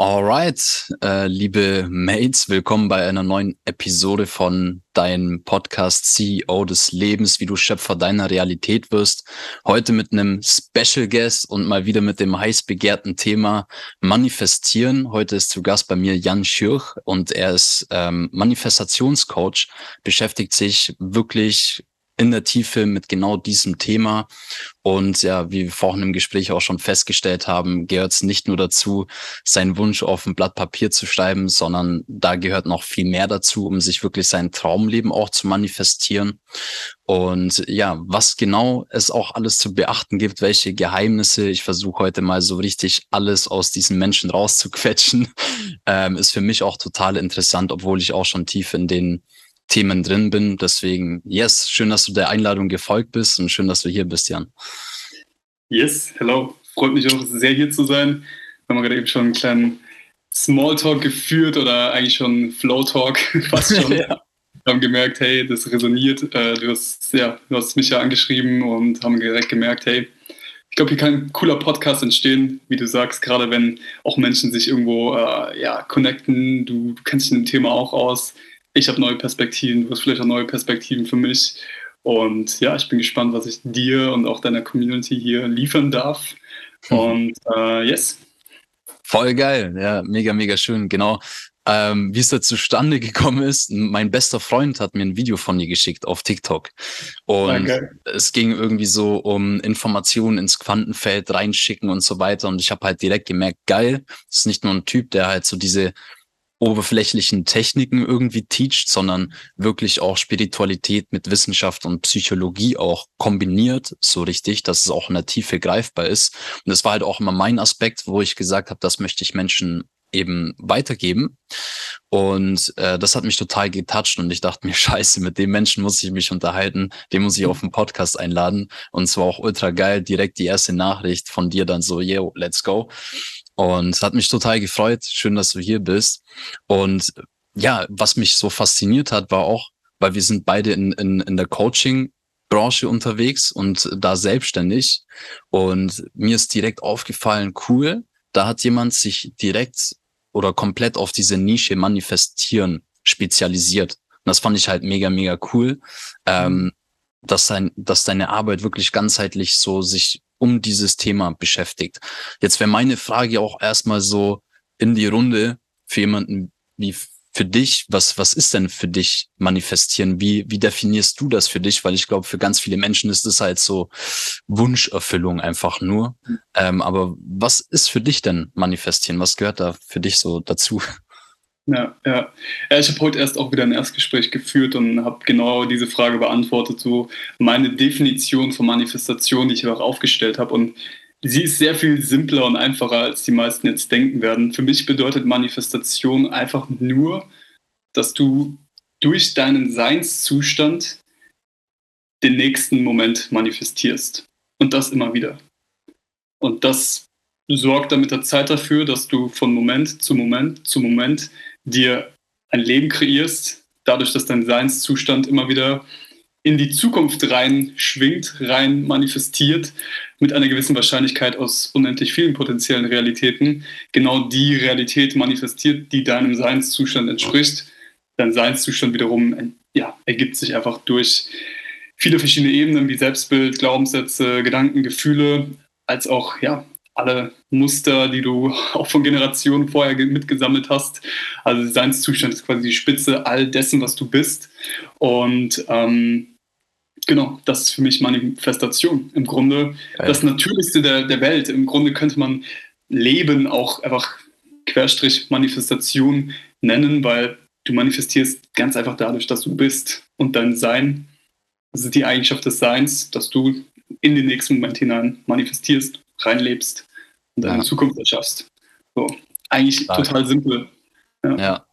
Alright, äh, liebe Mates, willkommen bei einer neuen Episode von deinem Podcast CEO des Lebens, wie du Schöpfer deiner Realität wirst. Heute mit einem Special Guest und mal wieder mit dem heiß begehrten Thema Manifestieren. Heute ist zu Gast bei mir Jan Schürch und er ist ähm, Manifestationscoach, beschäftigt sich wirklich in der Tiefe mit genau diesem Thema. Und ja, wie wir vorhin im Gespräch auch schon festgestellt haben, gehört es nicht nur dazu, seinen Wunsch auf ein Blatt Papier zu schreiben, sondern da gehört noch viel mehr dazu, um sich wirklich sein Traumleben auch zu manifestieren. Und ja, was genau es auch alles zu beachten gibt, welche Geheimnisse, ich versuche heute mal so richtig alles aus diesen Menschen rauszuquetschen, ähm, ist für mich auch total interessant, obwohl ich auch schon tief in den Themen drin bin. Deswegen, yes, schön, dass du der Einladung gefolgt bist und schön, dass du hier bist, Jan. Yes, hello. Freut mich auch sehr, hier zu sein. Wir haben gerade eben schon einen kleinen Smalltalk geführt oder eigentlich schon Flow-Talk fast schon. ja. Wir haben gemerkt, hey, das resoniert. Äh, du, hast, ja, du hast mich ja angeschrieben und haben direkt gemerkt, hey, ich glaube, hier kann ein cooler Podcast entstehen, wie du sagst, gerade wenn auch Menschen sich irgendwo äh, ja, connecten. Du, du kennst dich in dem Thema auch aus ich habe neue Perspektiven, du hast vielleicht auch neue Perspektiven für mich. Und ja, ich bin gespannt, was ich dir und auch deiner Community hier liefern darf. Mhm. Und äh, yes. Voll geil, ja, mega, mega schön. Genau. Ähm, wie es da zustande gekommen ist, mein bester Freund hat mir ein Video von dir geschickt auf TikTok. Und okay. es ging irgendwie so um Informationen ins Quantenfeld reinschicken und so weiter. Und ich habe halt direkt gemerkt, geil, das ist nicht nur ein Typ, der halt so diese oberflächlichen Techniken irgendwie teacht, sondern wirklich auch Spiritualität mit Wissenschaft und Psychologie auch kombiniert, so richtig, dass es auch in der Tiefe greifbar ist. Und das war halt auch immer mein Aspekt, wo ich gesagt habe, das möchte ich Menschen eben weitergeben. Und äh, das hat mich total getoucht und ich dachte mir, scheiße, mit dem Menschen muss ich mich unterhalten, den muss ich auf den Podcast einladen. Und zwar auch ultra geil, direkt die erste Nachricht von dir dann so, yo, let's go. Und es hat mich total gefreut. Schön, dass du hier bist. Und ja, was mich so fasziniert hat, war auch, weil wir sind beide in, in, in der Coaching Branche unterwegs und da selbstständig. Und mir ist direkt aufgefallen, cool, da hat jemand sich direkt oder komplett auf diese Nische manifestieren spezialisiert. Und das fand ich halt mega, mega cool, ähm, mhm. dass, sein, dass deine Arbeit wirklich ganzheitlich so sich um dieses Thema beschäftigt. Jetzt wäre meine Frage auch erstmal so in die Runde für jemanden wie für dich, was, was ist denn für dich manifestieren? Wie, wie definierst du das für dich? Weil ich glaube, für ganz viele Menschen ist es halt so Wunscherfüllung einfach nur. Mhm. Ähm, aber was ist für dich denn manifestieren? Was gehört da für dich so dazu? Ja, ja. ja ich habe heute erst auch wieder ein Erstgespräch geführt und habe genau diese Frage beantwortet, so meine Definition von Manifestation, die ich auch aufgestellt habe. Und sie ist sehr viel simpler und einfacher, als die meisten jetzt denken werden. Für mich bedeutet Manifestation einfach nur, dass du durch deinen Seinszustand den nächsten Moment manifestierst. Und das immer wieder. Und das sorgt dann mit der Zeit dafür, dass du von Moment zu Moment zu Moment dir ein Leben kreierst, dadurch, dass dein Seinszustand immer wieder in die Zukunft rein schwingt, rein manifestiert, mit einer gewissen Wahrscheinlichkeit aus unendlich vielen potenziellen Realitäten, genau die Realität manifestiert, die deinem Seinszustand entspricht. Dein Seinszustand wiederum ja, ergibt sich einfach durch viele verschiedene Ebenen wie Selbstbild, Glaubenssätze, Gedanken, Gefühle, als auch ja, alle Muster, die du auch von Generationen vorher mitgesammelt hast. Also Seinszustand ist quasi die Spitze all dessen, was du bist. Und ähm, genau, das ist für mich Manifestation. Im Grunde ja. das Natürlichste der, der Welt. Im Grunde könnte man Leben auch einfach Querstrich Manifestation nennen, weil du manifestierst ganz einfach dadurch, dass du bist und dein Sein. Das ist die Eigenschaft des Seins, dass du in den nächsten Moment hinein manifestierst, reinlebst und deine ja. Zukunft erschaffst. So, eigentlich Stark. total simpel. Ja. ja.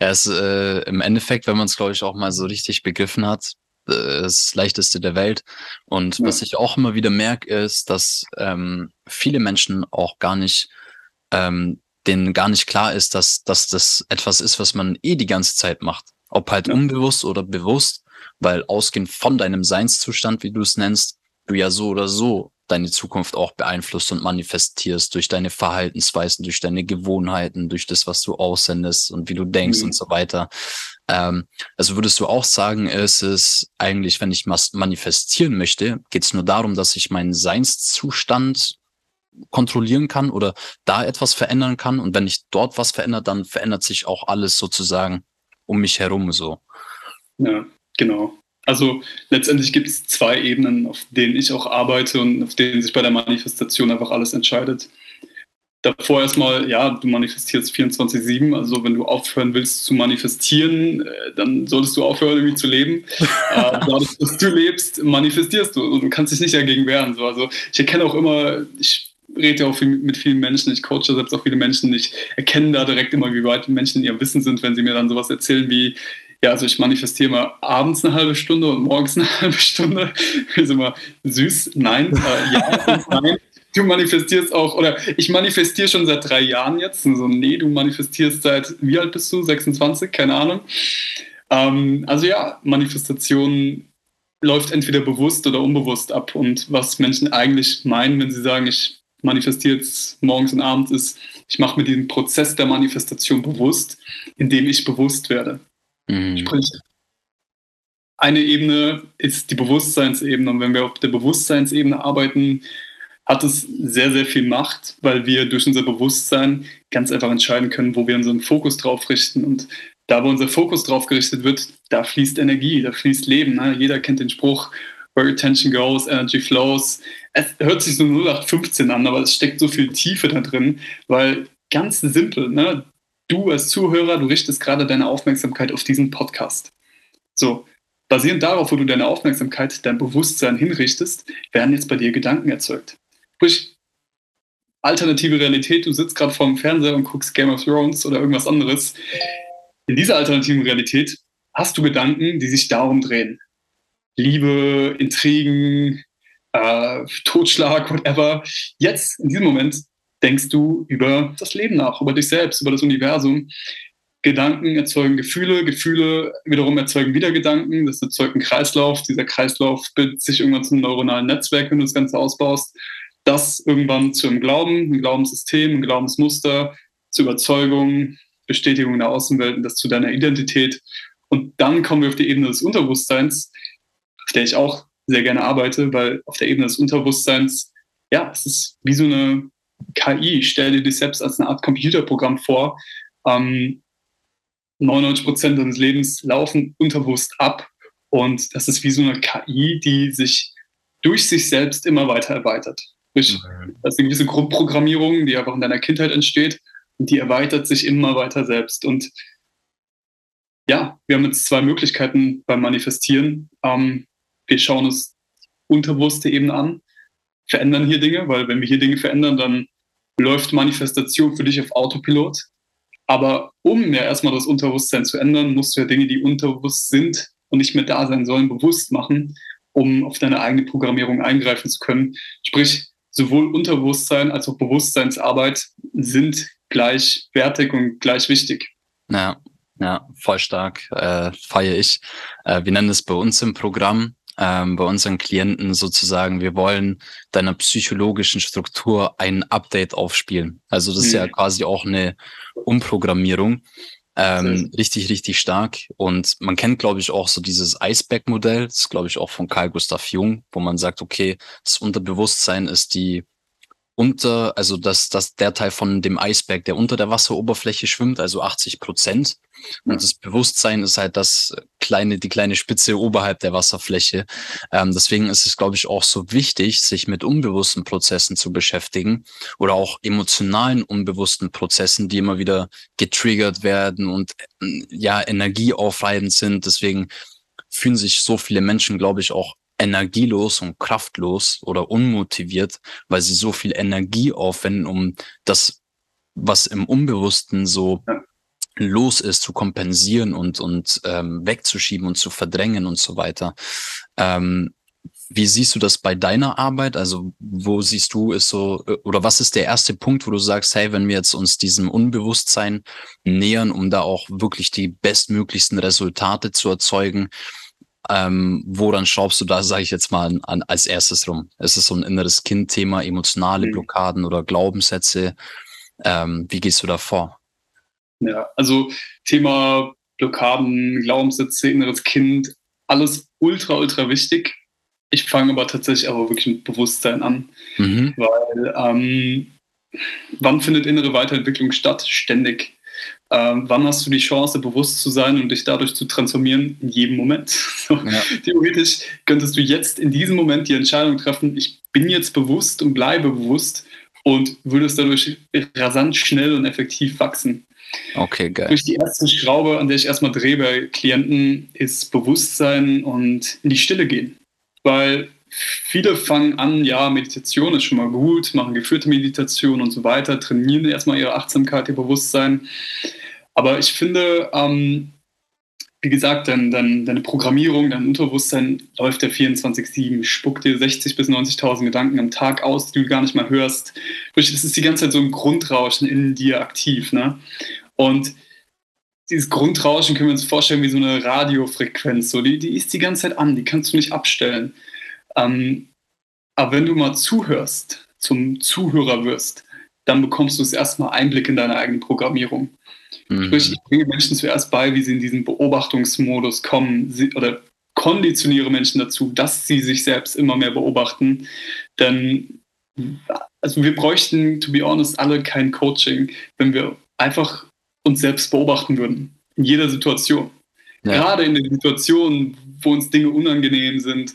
Ja, es, äh, im Endeffekt, wenn man es, glaube ich, auch mal so richtig begriffen hat, äh, das leichteste der Welt. Und ja. was ich auch immer wieder merke, ist, dass ähm, viele Menschen auch gar nicht, ähm, denen gar nicht klar ist, dass, dass das etwas ist, was man eh die ganze Zeit macht. Ob halt unbewusst oder bewusst, weil ausgehend von deinem Seinszustand, wie du es nennst, du ja so oder so deine Zukunft auch beeinflusst und manifestierst durch deine Verhaltensweisen, durch deine Gewohnheiten, durch das, was du aussendest und wie du denkst mhm. und so weiter. Ähm, also würdest du auch sagen, es ist eigentlich, wenn ich manifestieren möchte, geht es nur darum, dass ich meinen Seinszustand kontrollieren kann oder da etwas verändern kann. Und wenn ich dort was verändere, dann verändert sich auch alles sozusagen um mich herum so. Ja, genau. Also letztendlich gibt es zwei Ebenen, auf denen ich auch arbeite und auf denen sich bei der Manifestation einfach alles entscheidet. Davor erstmal, ja, du manifestierst 24-7, also wenn du aufhören willst zu manifestieren, äh, dann solltest du aufhören, irgendwie zu leben. äh, dadurch, dass du lebst, manifestierst du. Also, du kannst dich nicht dagegen wehren. So. Also ich erkenne auch immer, ich rede ja auch viel, mit vielen Menschen, ich coache selbst auch viele Menschen, ich erkenne da direkt immer, wie weit Menschen in ihrem Wissen sind, wenn sie mir dann sowas erzählen wie, ja, also ich manifestiere mal abends eine halbe Stunde und morgens eine halbe Stunde. Ist immer süß. Nein, äh, ja, nein. Du manifestierst auch, oder ich manifestiere schon seit drei Jahren jetzt. So, also, nee, du manifestierst seit, wie alt bist du? 26? Keine Ahnung. Ähm, also ja, Manifestation läuft entweder bewusst oder unbewusst ab. Und was Menschen eigentlich meinen, wenn sie sagen, ich manifestiere jetzt morgens und abends, ist, ich mache mir diesen Prozess der Manifestation bewusst, indem ich bewusst werde. Mhm. Sprich, eine Ebene ist die Bewusstseinsebene. Und wenn wir auf der Bewusstseinsebene arbeiten, hat es sehr, sehr viel Macht, weil wir durch unser Bewusstsein ganz einfach entscheiden können, wo wir unseren Fokus drauf richten. Und da, wo unser Fokus drauf gerichtet wird, da fließt Energie, da fließt Leben. Ne? Jeder kennt den Spruch, where attention goes, energy flows. Es hört sich so 0815 an, aber es steckt so viel Tiefe da drin, weil ganz simpel, ne? Du als Zuhörer, du richtest gerade deine Aufmerksamkeit auf diesen Podcast. So, basierend darauf, wo du deine Aufmerksamkeit, dein Bewusstsein hinrichtest, werden jetzt bei dir Gedanken erzeugt. Sprich, alternative Realität, du sitzt gerade vor dem Fernseher und guckst Game of Thrones oder irgendwas anderes. In dieser alternativen Realität hast du Gedanken, die sich darum drehen. Liebe, Intrigen, äh, Totschlag, whatever. Jetzt, in diesem Moment, denkst du über das Leben nach, über dich selbst, über das Universum. Gedanken erzeugen Gefühle, Gefühle wiederum erzeugen wieder Gedanken, das erzeugt einen Kreislauf. Dieser Kreislauf bildet sich irgendwann zum neuronalen Netzwerk, wenn du das Ganze ausbaust. Das irgendwann zu einem Glauben, ein Glaubenssystem, ein Glaubensmuster, zur Überzeugung, Bestätigung der Außenwelt und das zu deiner Identität. Und dann kommen wir auf die Ebene des Unterbewusstseins, auf der ich auch sehr gerne arbeite, weil auf der Ebene des Unterbewusstseins, ja, es ist wie so eine KI, stell dir dich selbst als eine Art Computerprogramm vor. Ähm, 99 Prozent deines Lebens laufen unterbewusst ab. Und das ist wie so eine KI, die sich durch sich selbst immer weiter erweitert. Das ist eine gewisse Grundprogrammierung, die einfach in deiner Kindheit entsteht und die erweitert sich immer weiter selbst. Und ja, wir haben jetzt zwei Möglichkeiten beim Manifestieren. Ähm, wir schauen uns unterbewusste Ebene an verändern hier Dinge, weil wenn wir hier Dinge verändern, dann läuft Manifestation für dich auf Autopilot. Aber um ja erstmal das Unterbewusstsein zu ändern, musst du ja Dinge, die unterbewusst sind und nicht mehr da sein sollen, bewusst machen, um auf deine eigene Programmierung eingreifen zu können. Sprich, sowohl Unterbewusstsein als auch Bewusstseinsarbeit sind gleichwertig und gleich wichtig. Ja, ja, voll stark, äh, feiere ich. Äh, wir nennen es bei uns im Programm ähm, bei unseren Klienten sozusagen, wir wollen deiner psychologischen Struktur ein Update aufspielen. Also das ist ja mhm. quasi auch eine Umprogrammierung. Ähm, richtig, richtig stark. Und man kennt, glaube ich, auch so dieses Iceberg-Modell. Das ist, glaube ich, auch von Carl Gustav Jung, wo man sagt, okay, das Unterbewusstsein ist die unter, also das, das der Teil von dem Eisberg, der unter der Wasseroberfläche schwimmt, also 80 Prozent. Und das Bewusstsein ist halt das kleine, die kleine Spitze oberhalb der Wasserfläche. Ähm, deswegen ist es, glaube ich, auch so wichtig, sich mit unbewussten Prozessen zu beschäftigen oder auch emotionalen unbewussten Prozessen, die immer wieder getriggert werden und ja, energieaufreibend sind. Deswegen fühlen sich so viele Menschen, glaube ich, auch energielos und kraftlos oder unmotiviert, weil sie so viel Energie aufwenden, um das, was im Unbewussten so ja. los ist, zu kompensieren und, und ähm, wegzuschieben und zu verdrängen und so weiter. Ähm, wie siehst du das bei deiner Arbeit? Also, wo siehst du ist so, äh, oder was ist der erste Punkt, wo du sagst, hey, wenn wir jetzt uns diesem Unbewusstsein nähern, um da auch wirklich die bestmöglichsten Resultate zu erzeugen, ähm, woran schraubst du da, sage ich jetzt mal, an, an, als erstes rum? Ist es so ein inneres Kind-Thema, emotionale mhm. Blockaden oder Glaubenssätze? Ähm, wie gehst du da vor? Ja, also Thema Blockaden, Glaubenssätze, inneres Kind, alles ultra, ultra wichtig. Ich fange aber tatsächlich aber wirklich mit Bewusstsein an, mhm. weil ähm, wann findet innere Weiterentwicklung statt? Ständig. Ähm, wann hast du die Chance, bewusst zu sein und dich dadurch zu transformieren? In jedem Moment. So, ja. Theoretisch könntest du jetzt in diesem Moment die Entscheidung treffen, ich bin jetzt bewusst und bleibe bewusst und würdest dadurch rasant, schnell und effektiv wachsen. Okay, geil. Durch die erste Schraube, an der ich erstmal drehe bei Klienten, ist Bewusstsein und in die Stille gehen. Weil viele fangen an, ja, Meditation ist schon mal gut, machen geführte Meditation und so weiter, trainieren erstmal ihre Achtsamkeit, ihr Bewusstsein. Aber ich finde, ähm, wie gesagt, dein, dein, deine Programmierung, dein Unterbewusstsein läuft ja 24-7, spuckt dir 60.000 bis 90.000 Gedanken am Tag aus, die du gar nicht mal hörst. Es ist die ganze Zeit so ein Grundrauschen in dir aktiv. Ne? Und dieses Grundrauschen können wir uns vorstellen wie so eine Radiofrequenz. So. Die, die ist die ganze Zeit an, die kannst du nicht abstellen. Ähm, aber wenn du mal zuhörst, zum Zuhörer wirst, dann bekommst du es erstmal Einblick in deine eigene Programmierung. Mhm. Sprich, ich bringe Menschen zuerst bei, wie sie in diesen Beobachtungsmodus kommen sie, oder konditioniere Menschen dazu, dass sie sich selbst immer mehr beobachten. Denn also wir bräuchten, to be honest, alle kein Coaching, wenn wir einfach uns selbst beobachten würden. In jeder Situation. Ja. Gerade in den Situationen, wo uns Dinge unangenehm sind.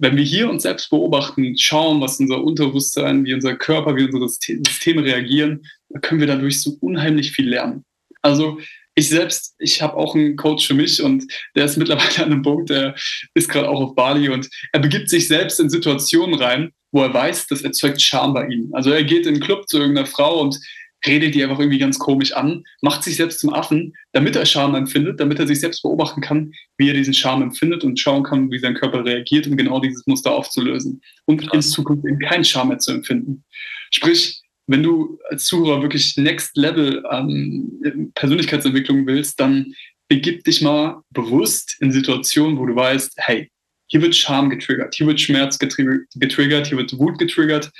Wenn wir hier uns selbst beobachten, schauen, was unser Unterbewusstsein, wie unser Körper, wie unsere Systeme reagieren, dann können wir dadurch so unheimlich viel lernen. Also ich selbst, ich habe auch einen Coach für mich und der ist mittlerweile an einem Punkt, der ist gerade auch auf Bali und er begibt sich selbst in Situationen rein, wo er weiß, das erzeugt Scham bei ihm. Also er geht in einen Club zu irgendeiner Frau und redet die einfach irgendwie ganz komisch an, macht sich selbst zum Affen, damit er Scham empfindet, damit er sich selbst beobachten kann, wie er diesen Scham empfindet und schauen kann, wie sein Körper reagiert, um genau dieses Muster aufzulösen und Krass. in Zukunft eben keinen Scham mehr zu empfinden. Sprich, wenn du als Zuhörer wirklich Next Level ähm, Persönlichkeitsentwicklung willst, dann begib dich mal bewusst in Situationen, wo du weißt, hey, hier wird Scham getriggert, hier wird Schmerz getriggert, hier wird Wut getriggert,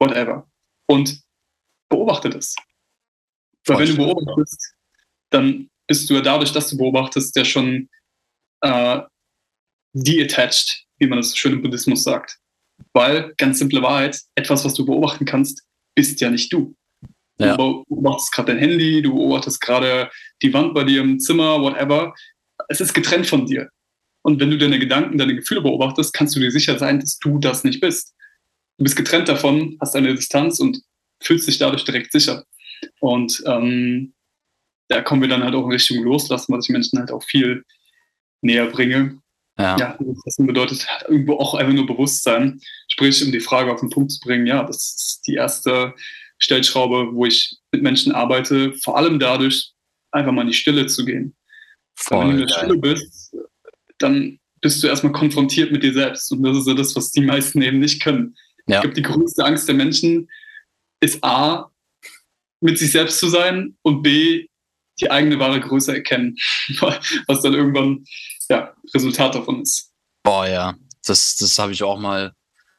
whatever. Und beobachte das. Weil wenn du beobachtest, dann bist du ja dadurch, dass du beobachtest, ja schon äh, detached, wie man das schön im Buddhismus sagt. Weil, ganz simple Wahrheit, etwas, was du beobachten kannst, bist ja nicht du. Ja. Du beobachtest gerade dein Handy, du beobachtest gerade die Wand bei dir im Zimmer, whatever. Es ist getrennt von dir. Und wenn du deine Gedanken, deine Gefühle beobachtest, kannst du dir sicher sein, dass du das nicht bist. Du bist getrennt davon, hast eine Distanz und fühlst dich dadurch direkt sicher. Und ähm, da kommen wir dann halt auch in Richtung Loslassen, was ich Menschen halt auch viel näher bringe. Ja. ja, das bedeutet halt irgendwo auch einfach nur Bewusstsein. Sprich, um die Frage auf den Punkt zu bringen, ja, das ist die erste Stellschraube, wo ich mit Menschen arbeite, vor allem dadurch, einfach mal in die Stille zu gehen. Voll, wenn du in der Stille bist, dann bist du erstmal konfrontiert mit dir selbst. Und das ist ja das, was die meisten eben nicht können. Ja. Ich glaube, die größte Angst der Menschen ist A, mit sich selbst zu sein und B, die eigene wahre Größe erkennen, was dann irgendwann ja, Resultat davon ist. Boah, ja, das, das habe ich auch mal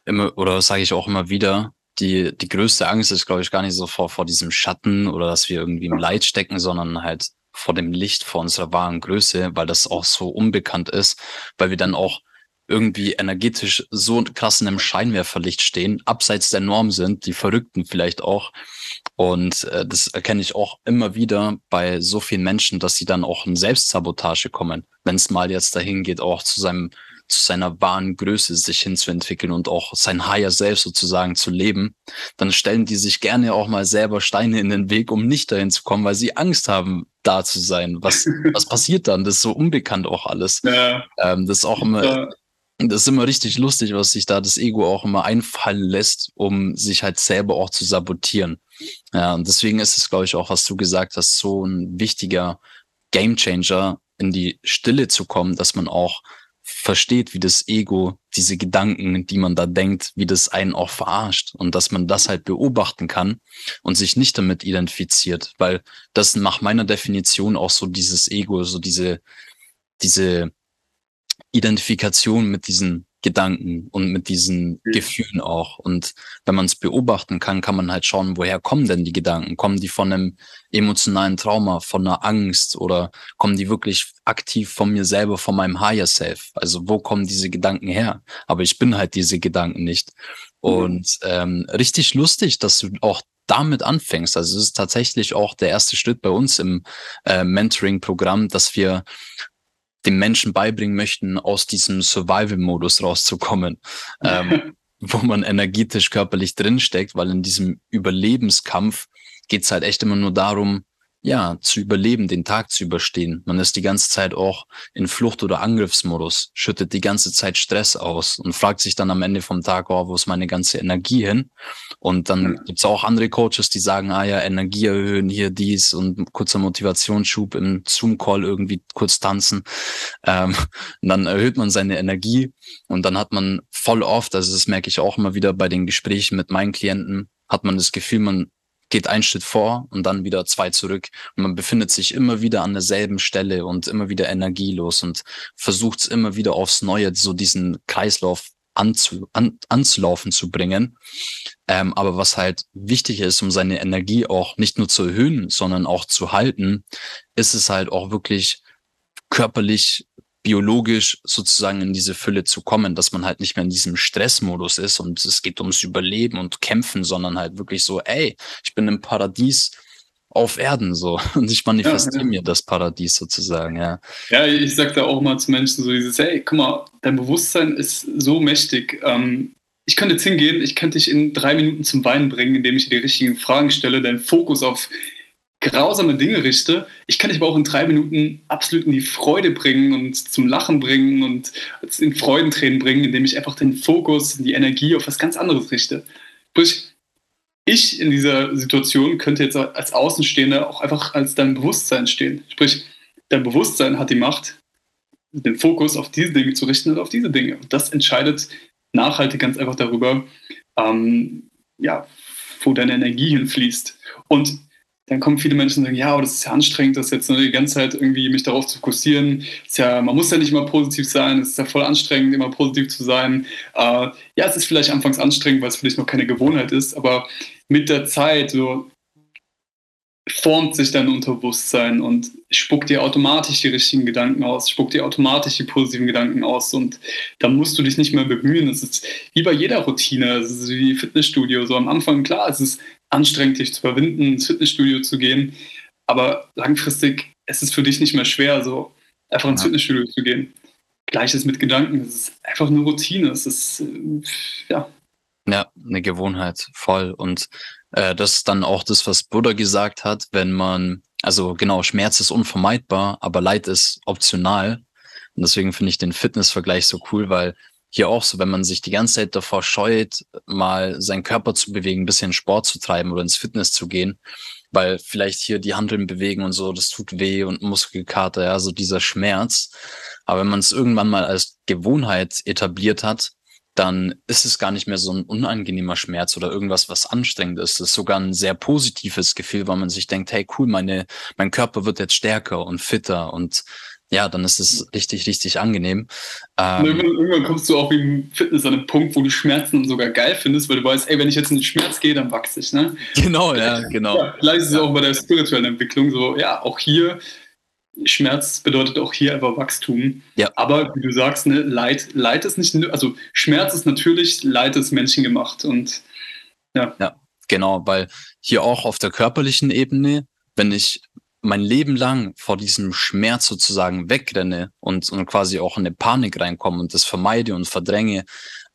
immer, oder sage ich auch immer wieder. Die, die größte Angst ist, glaube ich, gar nicht so vor, vor diesem Schatten oder dass wir irgendwie im Leid stecken, sondern halt vor dem Licht, vor unserer wahren Größe, weil das auch so unbekannt ist, weil wir dann auch irgendwie energetisch so krass in einem Scheinwerferlicht stehen, abseits der Norm sind, die Verrückten vielleicht auch. Und äh, das erkenne ich auch immer wieder bei so vielen Menschen, dass sie dann auch in Selbstsabotage kommen, wenn es mal jetzt dahin geht, auch zu seinem zu seiner wahren Größe sich hinzuentwickeln und auch sein Higher Selbst sozusagen zu leben, dann stellen die sich gerne auch mal selber Steine in den Weg, um nicht dahin zu kommen, weil sie Angst haben, da zu sein. Was, was passiert dann? Das ist so unbekannt auch alles. Ja. Ähm, das ist auch immer, ja. Das ist immer richtig lustig, was sich da das Ego auch immer einfallen lässt, um sich halt selber auch zu sabotieren. Ja, und deswegen ist es, glaube ich, auch, was du gesagt hast, so ein wichtiger Gamechanger in die Stille zu kommen, dass man auch versteht, wie das Ego diese Gedanken, die man da denkt, wie das einen auch verarscht und dass man das halt beobachten kann und sich nicht damit identifiziert, weil das nach meiner Definition auch so dieses Ego, so diese, diese Identifikation mit diesen Gedanken und mit diesen mhm. Gefühlen auch. Und wenn man es beobachten kann, kann man halt schauen, woher kommen denn die Gedanken? Kommen die von einem emotionalen Trauma, von einer Angst oder kommen die wirklich aktiv von mir selber, von meinem Higher Self? Also wo kommen diese Gedanken her? Aber ich bin halt diese Gedanken nicht. Mhm. Und ähm, richtig lustig, dass du auch damit anfängst. Also es ist tatsächlich auch der erste Schritt bei uns im äh, Mentoring-Programm, dass wir den Menschen beibringen möchten, aus diesem Survival-Modus rauszukommen, ähm, wo man energetisch, körperlich drinsteckt, weil in diesem Überlebenskampf geht's halt echt immer nur darum, ja, zu überleben, den Tag zu überstehen. Man ist die ganze Zeit auch in Flucht- oder Angriffsmodus, schüttet die ganze Zeit Stress aus und fragt sich dann am Ende vom Tag, oh, wo ist meine ganze Energie hin? Und dann ja. gibt's auch andere Coaches, die sagen, ah ja, Energie erhöhen, hier dies und kurzer Motivationsschub im Zoom-Call irgendwie kurz tanzen. Ähm, dann erhöht man seine Energie und dann hat man voll oft, also das merke ich auch immer wieder bei den Gesprächen mit meinen Klienten, hat man das Gefühl, man geht einen Schritt vor und dann wieder zwei zurück. Und man befindet sich immer wieder an derselben Stelle und immer wieder energielos und versucht es immer wieder aufs Neue, so diesen Kreislauf anzu, an, anzulaufen zu bringen. Ähm, aber was halt wichtig ist, um seine Energie auch nicht nur zu erhöhen, sondern auch zu halten, ist es halt auch wirklich körperlich biologisch sozusagen in diese Fülle zu kommen, dass man halt nicht mehr in diesem Stressmodus ist und es geht ums Überleben und Kämpfen, sondern halt wirklich so, ey, ich bin im Paradies auf Erden so und ich manifestiere ja, ja. mir das Paradies sozusagen, ja. Ja, ich sag da auch mal zu Menschen so dieses, hey, guck mal, dein Bewusstsein ist so mächtig. Ähm, ich könnte jetzt hingehen, ich könnte dich in drei Minuten zum Weinen bringen, indem ich dir die richtigen Fragen stelle, deinen Fokus auf grausame Dinge richte. Ich kann dich aber auch in drei Minuten absolut in die Freude bringen und zum Lachen bringen und in Freudentränen bringen, indem ich einfach den Fokus, die Energie auf was ganz anderes richte. Sprich, ich in dieser Situation könnte jetzt als Außenstehender auch einfach als dein Bewusstsein stehen. Sprich, dein Bewusstsein hat die Macht, den Fokus auf diese Dinge zu richten und auf diese Dinge. Und das entscheidet nachhaltig ganz einfach darüber, ähm, ja, wo deine Energie hinfließt. Und dann kommen viele Menschen und sagen, ja, aber das ist ja anstrengend, das jetzt die ganze Zeit irgendwie mich darauf zu fokussieren. Ist ja, man muss ja nicht immer positiv sein, es ist ja voll anstrengend, immer positiv zu sein. Äh, ja, es ist vielleicht anfangs anstrengend, weil es vielleicht noch keine Gewohnheit ist, aber mit der Zeit so formt sich dein Unterbewusstsein und spuckt dir automatisch die richtigen Gedanken aus, spuckt dir automatisch die positiven Gedanken aus und da musst du dich nicht mehr bemühen. Es ist wie bei jeder Routine, es ist wie Fitnessstudio. So am Anfang, klar, es ist anstrengend, dich zu überwinden, ins Fitnessstudio zu gehen. Aber langfristig ist es für dich nicht mehr schwer, so einfach ins ja. Fitnessstudio zu gehen. Gleiches mit Gedanken. Es ist einfach eine Routine. Es ist, äh, ja. Ja, eine Gewohnheit, voll. Und äh, das ist dann auch das, was Buddha gesagt hat, wenn man, also genau, Schmerz ist unvermeidbar, aber Leid ist optional. Und deswegen finde ich den Fitnessvergleich so cool, weil hier auch so, wenn man sich die ganze Zeit davor scheut, mal seinen Körper zu bewegen, ein bisschen Sport zu treiben oder ins Fitness zu gehen, weil vielleicht hier die Handeln bewegen und so, das tut weh und Muskelkater, ja, so dieser Schmerz. Aber wenn man es irgendwann mal als Gewohnheit etabliert hat, dann ist es gar nicht mehr so ein unangenehmer Schmerz oder irgendwas, was anstrengend ist. Es ist sogar ein sehr positives Gefühl, weil man sich denkt, hey cool, meine, mein Körper wird jetzt stärker und fitter und ja, dann ist es richtig, richtig angenehm. Ähm, irgendwann, irgendwann, kommst du auch wie im Fitness an einen Punkt, wo du Schmerzen sogar geil findest, weil du weißt, ey, wenn ich jetzt in den Schmerz gehe, dann wachse ich. Ne? Genau, ja, genau. Ja, vielleicht ist es auch bei der spirituellen Entwicklung so, ja, auch hier, Schmerz bedeutet auch hier einfach Wachstum. Ja. Aber wie du sagst, ne, Leid, Leid ist nicht, also Schmerz ist natürlich, Leid ist menschengemacht. Und ja. Ja, genau, weil hier auch auf der körperlichen Ebene, wenn ich mein Leben lang vor diesem Schmerz sozusagen wegrenne und, und quasi auch in eine Panik reinkomme und das vermeide und verdränge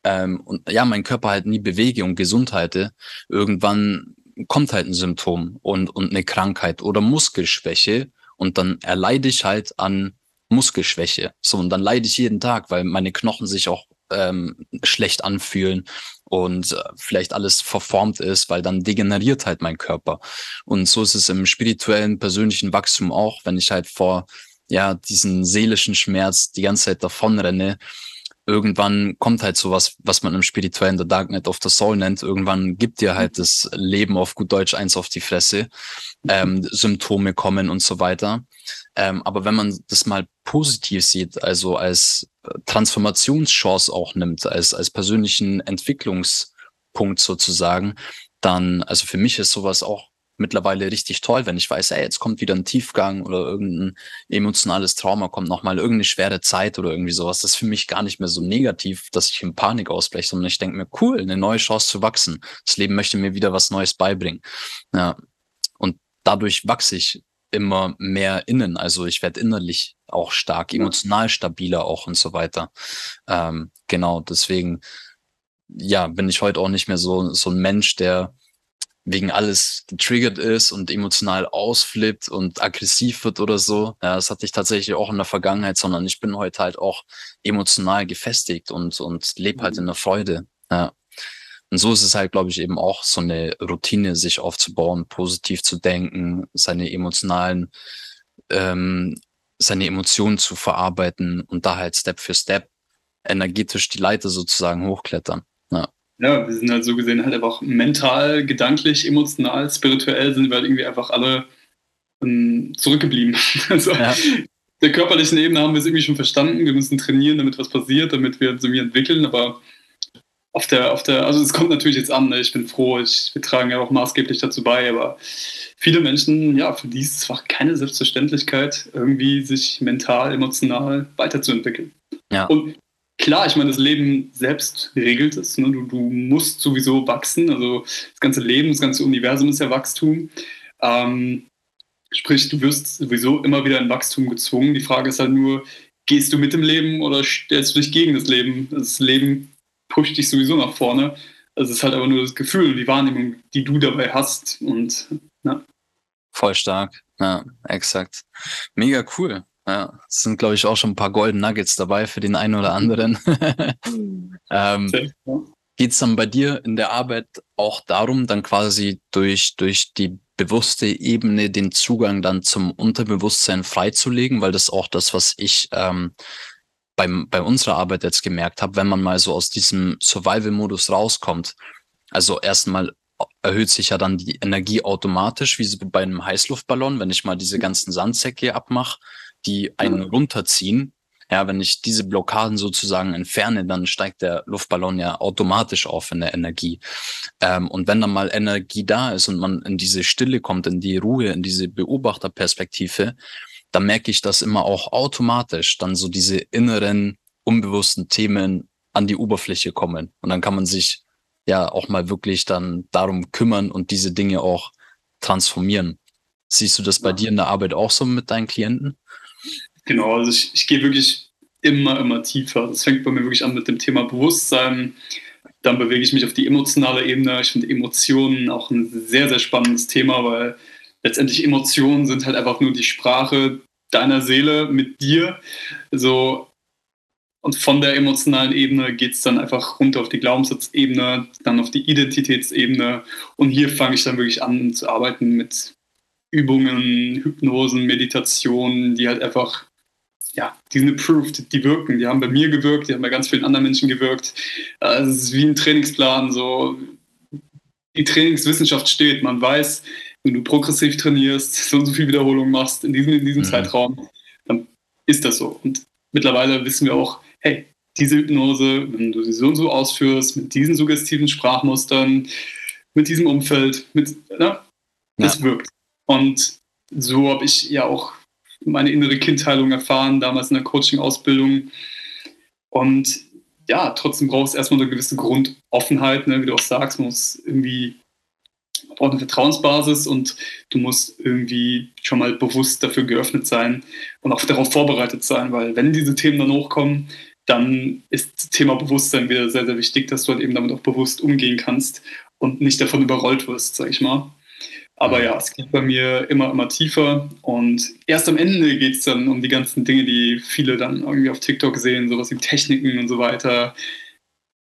ähm, und ja, mein Körper halt nie bewege und gesund halte, irgendwann kommt halt ein Symptom und, und eine Krankheit oder Muskelschwäche und dann erleide ich halt an Muskelschwäche. So, und dann leide ich jeden Tag, weil meine Knochen sich auch ähm, schlecht anfühlen und äh, vielleicht alles verformt ist, weil dann degeneriert halt mein Körper. Und so ist es im spirituellen, persönlichen Wachstum auch, wenn ich halt vor ja diesen seelischen Schmerz die ganze Zeit davonrenne, irgendwann kommt halt sowas, was man im spirituellen The Darknet of the Soul nennt. Irgendwann gibt dir halt das Leben auf gut Deutsch eins auf die Fresse. Ähm, Symptome kommen und so weiter. Ähm, aber wenn man das mal positiv sieht, also als Transformationschance auch nimmt, als, als persönlichen Entwicklungspunkt sozusagen, dann, also für mich ist sowas auch mittlerweile richtig toll, wenn ich weiß, ey, jetzt kommt wieder ein Tiefgang oder irgendein emotionales Trauma, kommt nochmal irgendeine schwere Zeit oder irgendwie sowas. Das ist für mich gar nicht mehr so negativ, dass ich in Panik ausbreche, sondern ich denke mir, cool, eine neue Chance zu wachsen. Das Leben möchte mir wieder was Neues beibringen. Ja. Und dadurch wachse ich immer mehr innen. Also ich werde innerlich auch stark, emotional stabiler auch und so weiter. Ähm, genau, deswegen, ja, bin ich heute auch nicht mehr so, so ein Mensch, der wegen alles getriggert ist und emotional ausflippt und aggressiv wird oder so. Ja, das hatte ich tatsächlich auch in der Vergangenheit, sondern ich bin heute halt auch emotional gefestigt und, und lebe halt in der Freude. Ja. Und so ist es halt, glaube ich, eben auch so eine Routine, sich aufzubauen, positiv zu denken, seine emotionalen, ähm, seine Emotionen zu verarbeiten und da halt Step für Step energetisch die Leiter sozusagen hochklettern. Ja wir sind halt so gesehen halt einfach mental, gedanklich, emotional, spirituell sind wir halt irgendwie einfach alle ähm, zurückgeblieben. Also, ja. Der körperlichen Ebene haben wir es irgendwie schon verstanden. Wir müssen trainieren, damit was passiert, damit wir uns irgendwie entwickeln. Aber auf der, auf der, also es kommt natürlich jetzt an. Ne? Ich bin froh, ich, wir tragen ja auch maßgeblich dazu bei. Aber viele Menschen, ja, für die ist es einfach keine Selbstverständlichkeit, irgendwie sich mental, emotional weiterzuentwickeln. Ja. Und Klar, ich meine, das Leben selbst regelt es. Ne? Du, du, musst sowieso wachsen. Also das ganze Leben, das ganze Universum ist ja Wachstum. Ähm, sprich, du wirst sowieso immer wieder in Wachstum gezwungen. Die Frage ist halt nur, gehst du mit dem Leben oder stellst du dich gegen das Leben? Das Leben pusht dich sowieso nach vorne. Also es ist halt aber nur das Gefühl und die Wahrnehmung, die du dabei hast. Und ja. Voll stark. Ja, exakt. Mega cool. Ja, es sind, glaube ich, auch schon ein paar Golden Nuggets dabei für den einen oder anderen. ähm, Geht es dann bei dir in der Arbeit auch darum, dann quasi durch, durch die bewusste Ebene den Zugang dann zum Unterbewusstsein freizulegen? Weil das auch das, was ich ähm, beim, bei unserer Arbeit jetzt gemerkt habe, wenn man mal so aus diesem Survival-Modus rauskommt. Also erstmal erhöht sich ja dann die Energie automatisch, wie so bei einem Heißluftballon, wenn ich mal diese ganzen Sandsäcke abmache die einen runterziehen. Ja, wenn ich diese Blockaden sozusagen entferne, dann steigt der Luftballon ja automatisch auf in der Energie. Ähm, und wenn dann mal Energie da ist und man in diese Stille kommt, in die Ruhe, in diese Beobachterperspektive, dann merke ich, dass immer auch automatisch dann so diese inneren, unbewussten Themen an die Oberfläche kommen. Und dann kann man sich ja auch mal wirklich dann darum kümmern und diese Dinge auch transformieren. Siehst du das bei dir in der Arbeit auch so mit deinen Klienten? Genau, also ich, ich gehe wirklich immer, immer tiefer. Das fängt bei mir wirklich an mit dem Thema Bewusstsein. Dann bewege ich mich auf die emotionale Ebene. Ich finde Emotionen auch ein sehr, sehr spannendes Thema, weil letztendlich Emotionen sind halt einfach nur die Sprache deiner Seele mit dir. So, und von der emotionalen Ebene geht es dann einfach runter auf die Glaubenssatzebene, dann auf die Identitätsebene. Und hier fange ich dann wirklich an zu arbeiten mit Übungen, Hypnosen, Meditationen, die halt einfach ja, die sind approved, die wirken. Die haben bei mir gewirkt, die haben bei ganz vielen anderen Menschen gewirkt. Also es ist wie ein Trainingsplan. So. Die Trainingswissenschaft steht. Man weiß, wenn du progressiv trainierst, so und so viel Wiederholung machst in diesem, in diesem mhm. Zeitraum, dann ist das so. Und mittlerweile wissen wir auch, hey, diese Hypnose, wenn du sie so und so ausführst, mit diesen suggestiven Sprachmustern, mit diesem Umfeld, mit, na, das ja. wirkt. Und so habe ich ja auch meine innere Kindheilung erfahren, damals in der Coaching-Ausbildung. Und ja, trotzdem braucht es erstmal eine gewisse Grundoffenheit, ne? wie du auch sagst, man muss irgendwie, man braucht eine Vertrauensbasis und du musst irgendwie schon mal bewusst dafür geöffnet sein und auch darauf vorbereitet sein, weil wenn diese Themen dann hochkommen, dann ist das Thema Bewusstsein wieder sehr, sehr wichtig, dass du halt eben damit auch bewusst umgehen kannst und nicht davon überrollt wirst, sag ich mal. Aber ja, es geht bei mir immer, immer tiefer und erst am Ende geht es dann um die ganzen Dinge, die viele dann irgendwie auf TikTok sehen, sowas wie Techniken und so weiter.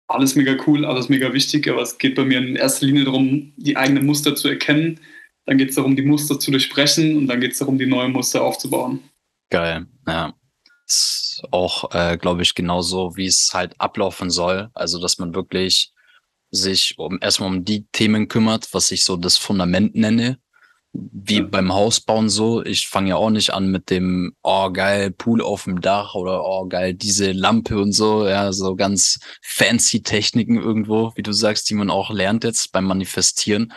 Alles mega cool, alles mega wichtig, aber es geht bei mir in erster Linie darum, die eigenen Muster zu erkennen. Dann geht es darum, die Muster zu durchbrechen und dann geht es darum, die neuen Muster aufzubauen. Geil, ja. Ist auch, äh, glaube ich, genauso, wie es halt ablaufen soll. Also, dass man wirklich sich um erstmal um die Themen kümmert, was ich so das Fundament nenne, wie beim Hausbauen so. Ich fange ja auch nicht an mit dem, oh geil, Pool auf dem Dach oder oh geil, diese Lampe und so, ja, so ganz fancy Techniken irgendwo, wie du sagst, die man auch lernt jetzt beim Manifestieren,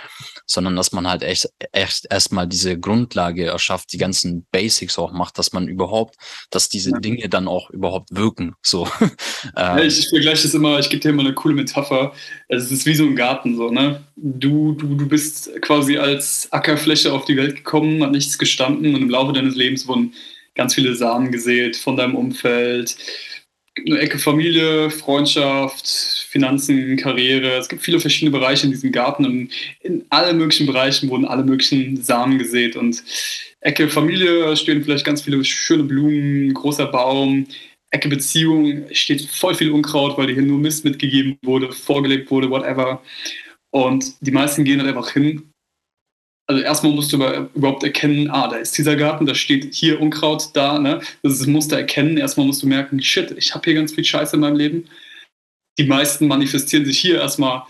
sondern dass man halt echt, echt erstmal diese Grundlage erschafft, die ganzen Basics auch macht, dass man überhaupt, dass diese. Dinge dann auch überhaupt wirken. So. ja, ich, ich vergleiche das immer, ich gebe dir immer eine coole Metapher. Es ist wie so ein Garten, so, ne? Du, du, du bist quasi als Ackerfläche auf die Welt gekommen, hat nichts gestanden und im Laufe deines Lebens wurden ganz viele Samen gesät von deinem Umfeld. Eine Ecke Familie, Freundschaft, Finanzen, Karriere. Es gibt viele verschiedene Bereiche in diesem Garten und in allen möglichen Bereichen wurden alle möglichen Samen gesät. Und Ecke Familie stehen vielleicht ganz viele schöne Blumen, großer Baum. Ecke Beziehung steht voll viel Unkraut, weil dir hier nur Mist mitgegeben wurde, vorgelegt wurde, whatever. Und die meisten gehen dann einfach hin also erstmal musst du überhaupt erkennen, ah, da ist dieser Garten, da steht hier Unkraut da, ne? Das das Muster erkennen. Erstmal musst du merken, shit, ich habe hier ganz viel Scheiße in meinem Leben. Die meisten manifestieren sich hier erstmal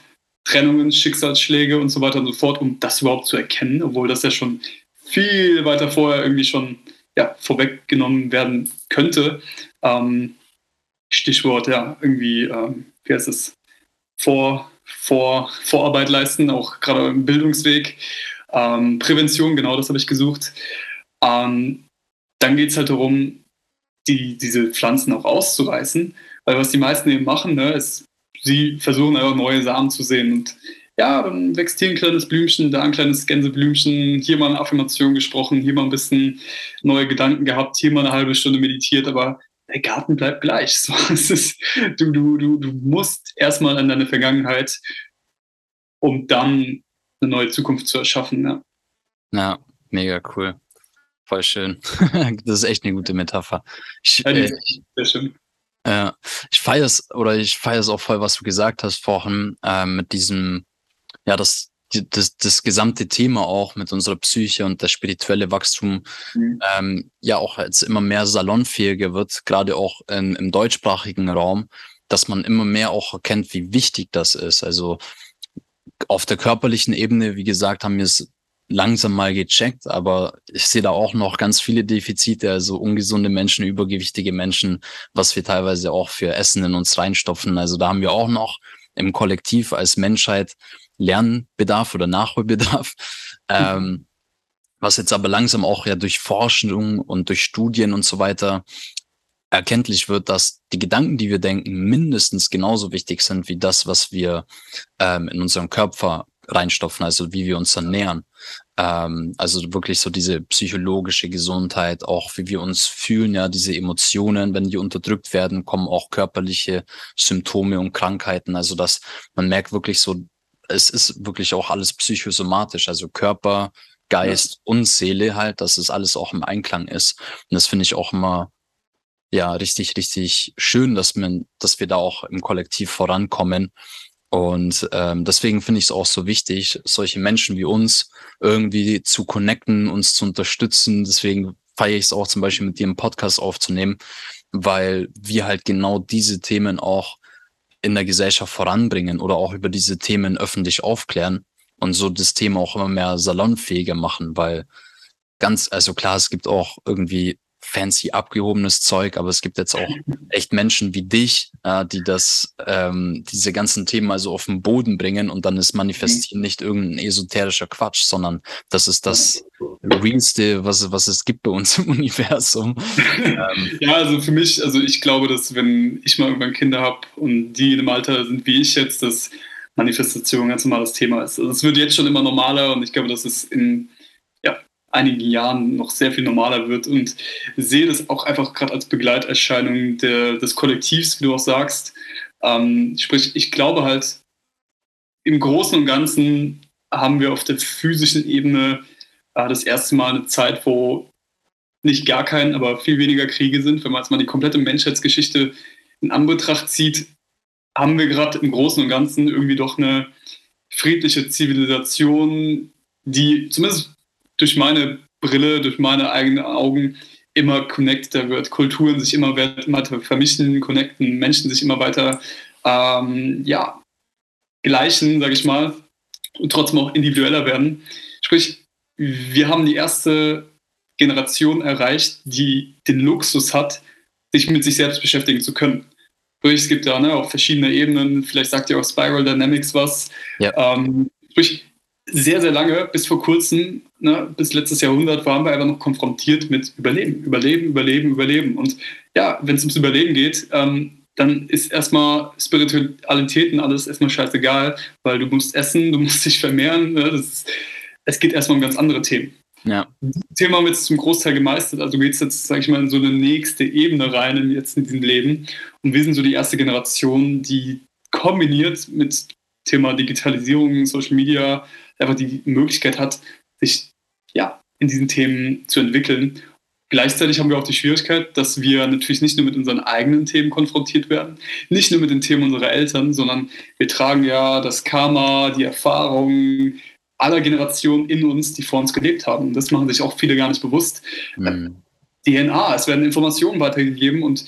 Trennungen, Schicksalsschläge und so weiter und so fort, um das überhaupt zu erkennen, obwohl das ja schon viel weiter vorher irgendwie schon ja, vorweggenommen werden könnte. Ähm, Stichwort, ja, irgendwie, ähm, wie heißt es, Vor, Vor, Vorarbeit leisten, auch gerade im Bildungsweg. Ähm, Prävention, genau das habe ich gesucht. Ähm, dann geht es halt darum, die, diese Pflanzen auch auszureißen. Weil was die meisten eben machen, ne, ist, sie versuchen einfach neue Samen zu sehen. Und ja, dann wächst hier ein kleines Blümchen, da ein kleines Gänseblümchen, hier mal eine Affirmation gesprochen, hier mal ein bisschen neue Gedanken gehabt, hier mal eine halbe Stunde meditiert, aber der Garten bleibt gleich. So, ist, du, du, du, du musst erstmal an deine Vergangenheit, um dann eine neue Zukunft zu erschaffen. Ja, ja mega cool. Voll schön. das ist echt eine gute Metapher. Ich, ja, äh, sehr schön. Ja, ich feiere es oder ich feiere es auch voll, was du gesagt hast vorhin äh, mit diesem, ja, das, das, das gesamte Thema auch mit unserer Psyche und das spirituelle Wachstum mhm. ähm, ja auch jetzt immer mehr salonfähiger wird, gerade auch in, im deutschsprachigen Raum, dass man immer mehr auch erkennt, wie wichtig das ist. Also auf der körperlichen Ebene, wie gesagt, haben wir es langsam mal gecheckt, aber ich sehe da auch noch ganz viele Defizite, also ungesunde Menschen, übergewichtige Menschen, was wir teilweise auch für Essen in uns reinstopfen. Also da haben wir auch noch im Kollektiv als Menschheit Lernbedarf oder Nachholbedarf. Mhm. Ähm, was jetzt aber langsam auch ja durch Forschung und durch Studien und so weiter erkenntlich wird, dass die Gedanken, die wir denken, mindestens genauso wichtig sind wie das, was wir ähm, in unseren Körper reinstopfen, also wie wir uns ernähren. Ähm, also wirklich so diese psychologische Gesundheit, auch wie wir uns fühlen, ja, diese Emotionen, wenn die unterdrückt werden, kommen auch körperliche Symptome und Krankheiten. Also dass man merkt wirklich so, es ist wirklich auch alles psychosomatisch, also Körper, Geist ja. und Seele halt, dass es alles auch im Einklang ist. Und das finde ich auch immer ja richtig, richtig schön, dass man, dass wir da auch im Kollektiv vorankommen. Und ähm, deswegen finde ich es auch so wichtig, solche Menschen wie uns irgendwie zu connecten, uns zu unterstützen. Deswegen feiere ich es auch zum Beispiel mit dir im Podcast aufzunehmen, weil wir halt genau diese Themen auch in der Gesellschaft voranbringen oder auch über diese Themen öffentlich aufklären und so das Thema auch immer mehr salonfähiger machen, weil ganz, also klar, es gibt auch irgendwie fancy abgehobenes Zeug, aber es gibt jetzt auch echt Menschen wie dich, äh, die das, ähm, diese ganzen Themen also auf den Boden bringen und dann ist Manifestieren nicht irgendein esoterischer Quatsch, sondern das ist das Realste, was, was es gibt bei uns im Universum. ähm, ja, also für mich, also ich glaube, dass wenn ich mal irgendwann Kinder habe und die in einem Alter sind wie ich jetzt, dass Manifestation ein ganz normales Thema ist. Also es wird jetzt schon immer normaler und ich glaube, dass es in einigen Jahren noch sehr viel normaler wird und sehe das auch einfach gerade als Begleiterscheinung der, des Kollektivs, wie du auch sagst. Ähm, sprich, ich glaube halt, im Großen und Ganzen haben wir auf der physischen Ebene äh, das erste Mal eine Zeit, wo nicht gar kein, aber viel weniger Kriege sind. Wenn man jetzt mal die komplette Menschheitsgeschichte in Anbetracht zieht, haben wir gerade im Großen und Ganzen irgendwie doch eine friedliche Zivilisation, die zumindest durch meine Brille, durch meine eigenen Augen immer connecter wird, Kulturen sich immer weiter vermischen, connecten, Menschen sich immer weiter ähm, ja, gleichen, sage ich mal, und trotzdem auch individueller werden. Sprich, wir haben die erste Generation erreicht, die den Luxus hat, sich mit sich selbst beschäftigen zu können. Sprich, es gibt ja ne, auch verschiedene Ebenen, vielleicht sagt ihr auch Spiral Dynamics was. Ja. Ähm, sprich, sehr, sehr lange, bis vor kurzem, ne, bis letztes Jahrhundert, waren wir einfach noch konfrontiert mit Überleben, Überleben, Überleben, Überleben. Und ja, wenn es ums Überleben geht, ähm, dann ist erstmal Spiritualität und alles erstmal scheißegal, weil du musst essen, du musst dich vermehren. Ne, ist, es geht erstmal um ganz andere Themen. Ja. Das Thema haben wir jetzt zum Großteil gemeistert, also geht es jetzt, sage ich mal, in so eine nächste Ebene rein in, jetzt in diesem Leben. Und wir sind so die erste Generation, die kombiniert mit Thema Digitalisierung, Social Media, einfach die Möglichkeit hat, sich ja, in diesen Themen zu entwickeln. Gleichzeitig haben wir auch die Schwierigkeit, dass wir natürlich nicht nur mit unseren eigenen Themen konfrontiert werden, nicht nur mit den Themen unserer Eltern, sondern wir tragen ja das Karma, die Erfahrungen aller Generationen in uns, die vor uns gelebt haben. Das machen sich auch viele gar nicht bewusst. Mhm. DNA, es werden Informationen weitergegeben und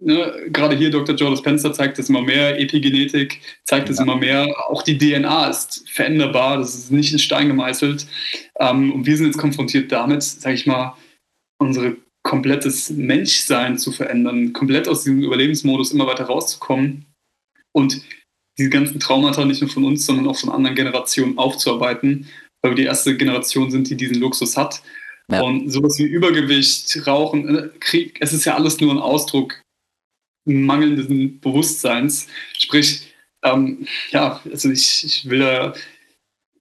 ne, gerade hier Dr. Joe Spencer zeigt es immer mehr, Epigenetik zeigt es ja. immer mehr, auch die DNA ist veränderbar, das ist nicht in Stein gemeißelt. Ähm, und wir sind jetzt konfrontiert damit, sage ich mal, unser komplettes Menschsein zu verändern, komplett aus diesem Überlebensmodus immer weiter rauszukommen und diese ganzen Traumata nicht nur von uns, sondern auch von anderen Generationen aufzuarbeiten, weil wir die erste Generation sind, die diesen Luxus hat. Ja. Und sowas wie Übergewicht, Rauchen, äh, Krieg, es ist ja alles nur ein Ausdruck mangelnden Bewusstseins. Sprich, ähm, ja, also ich, ich will da,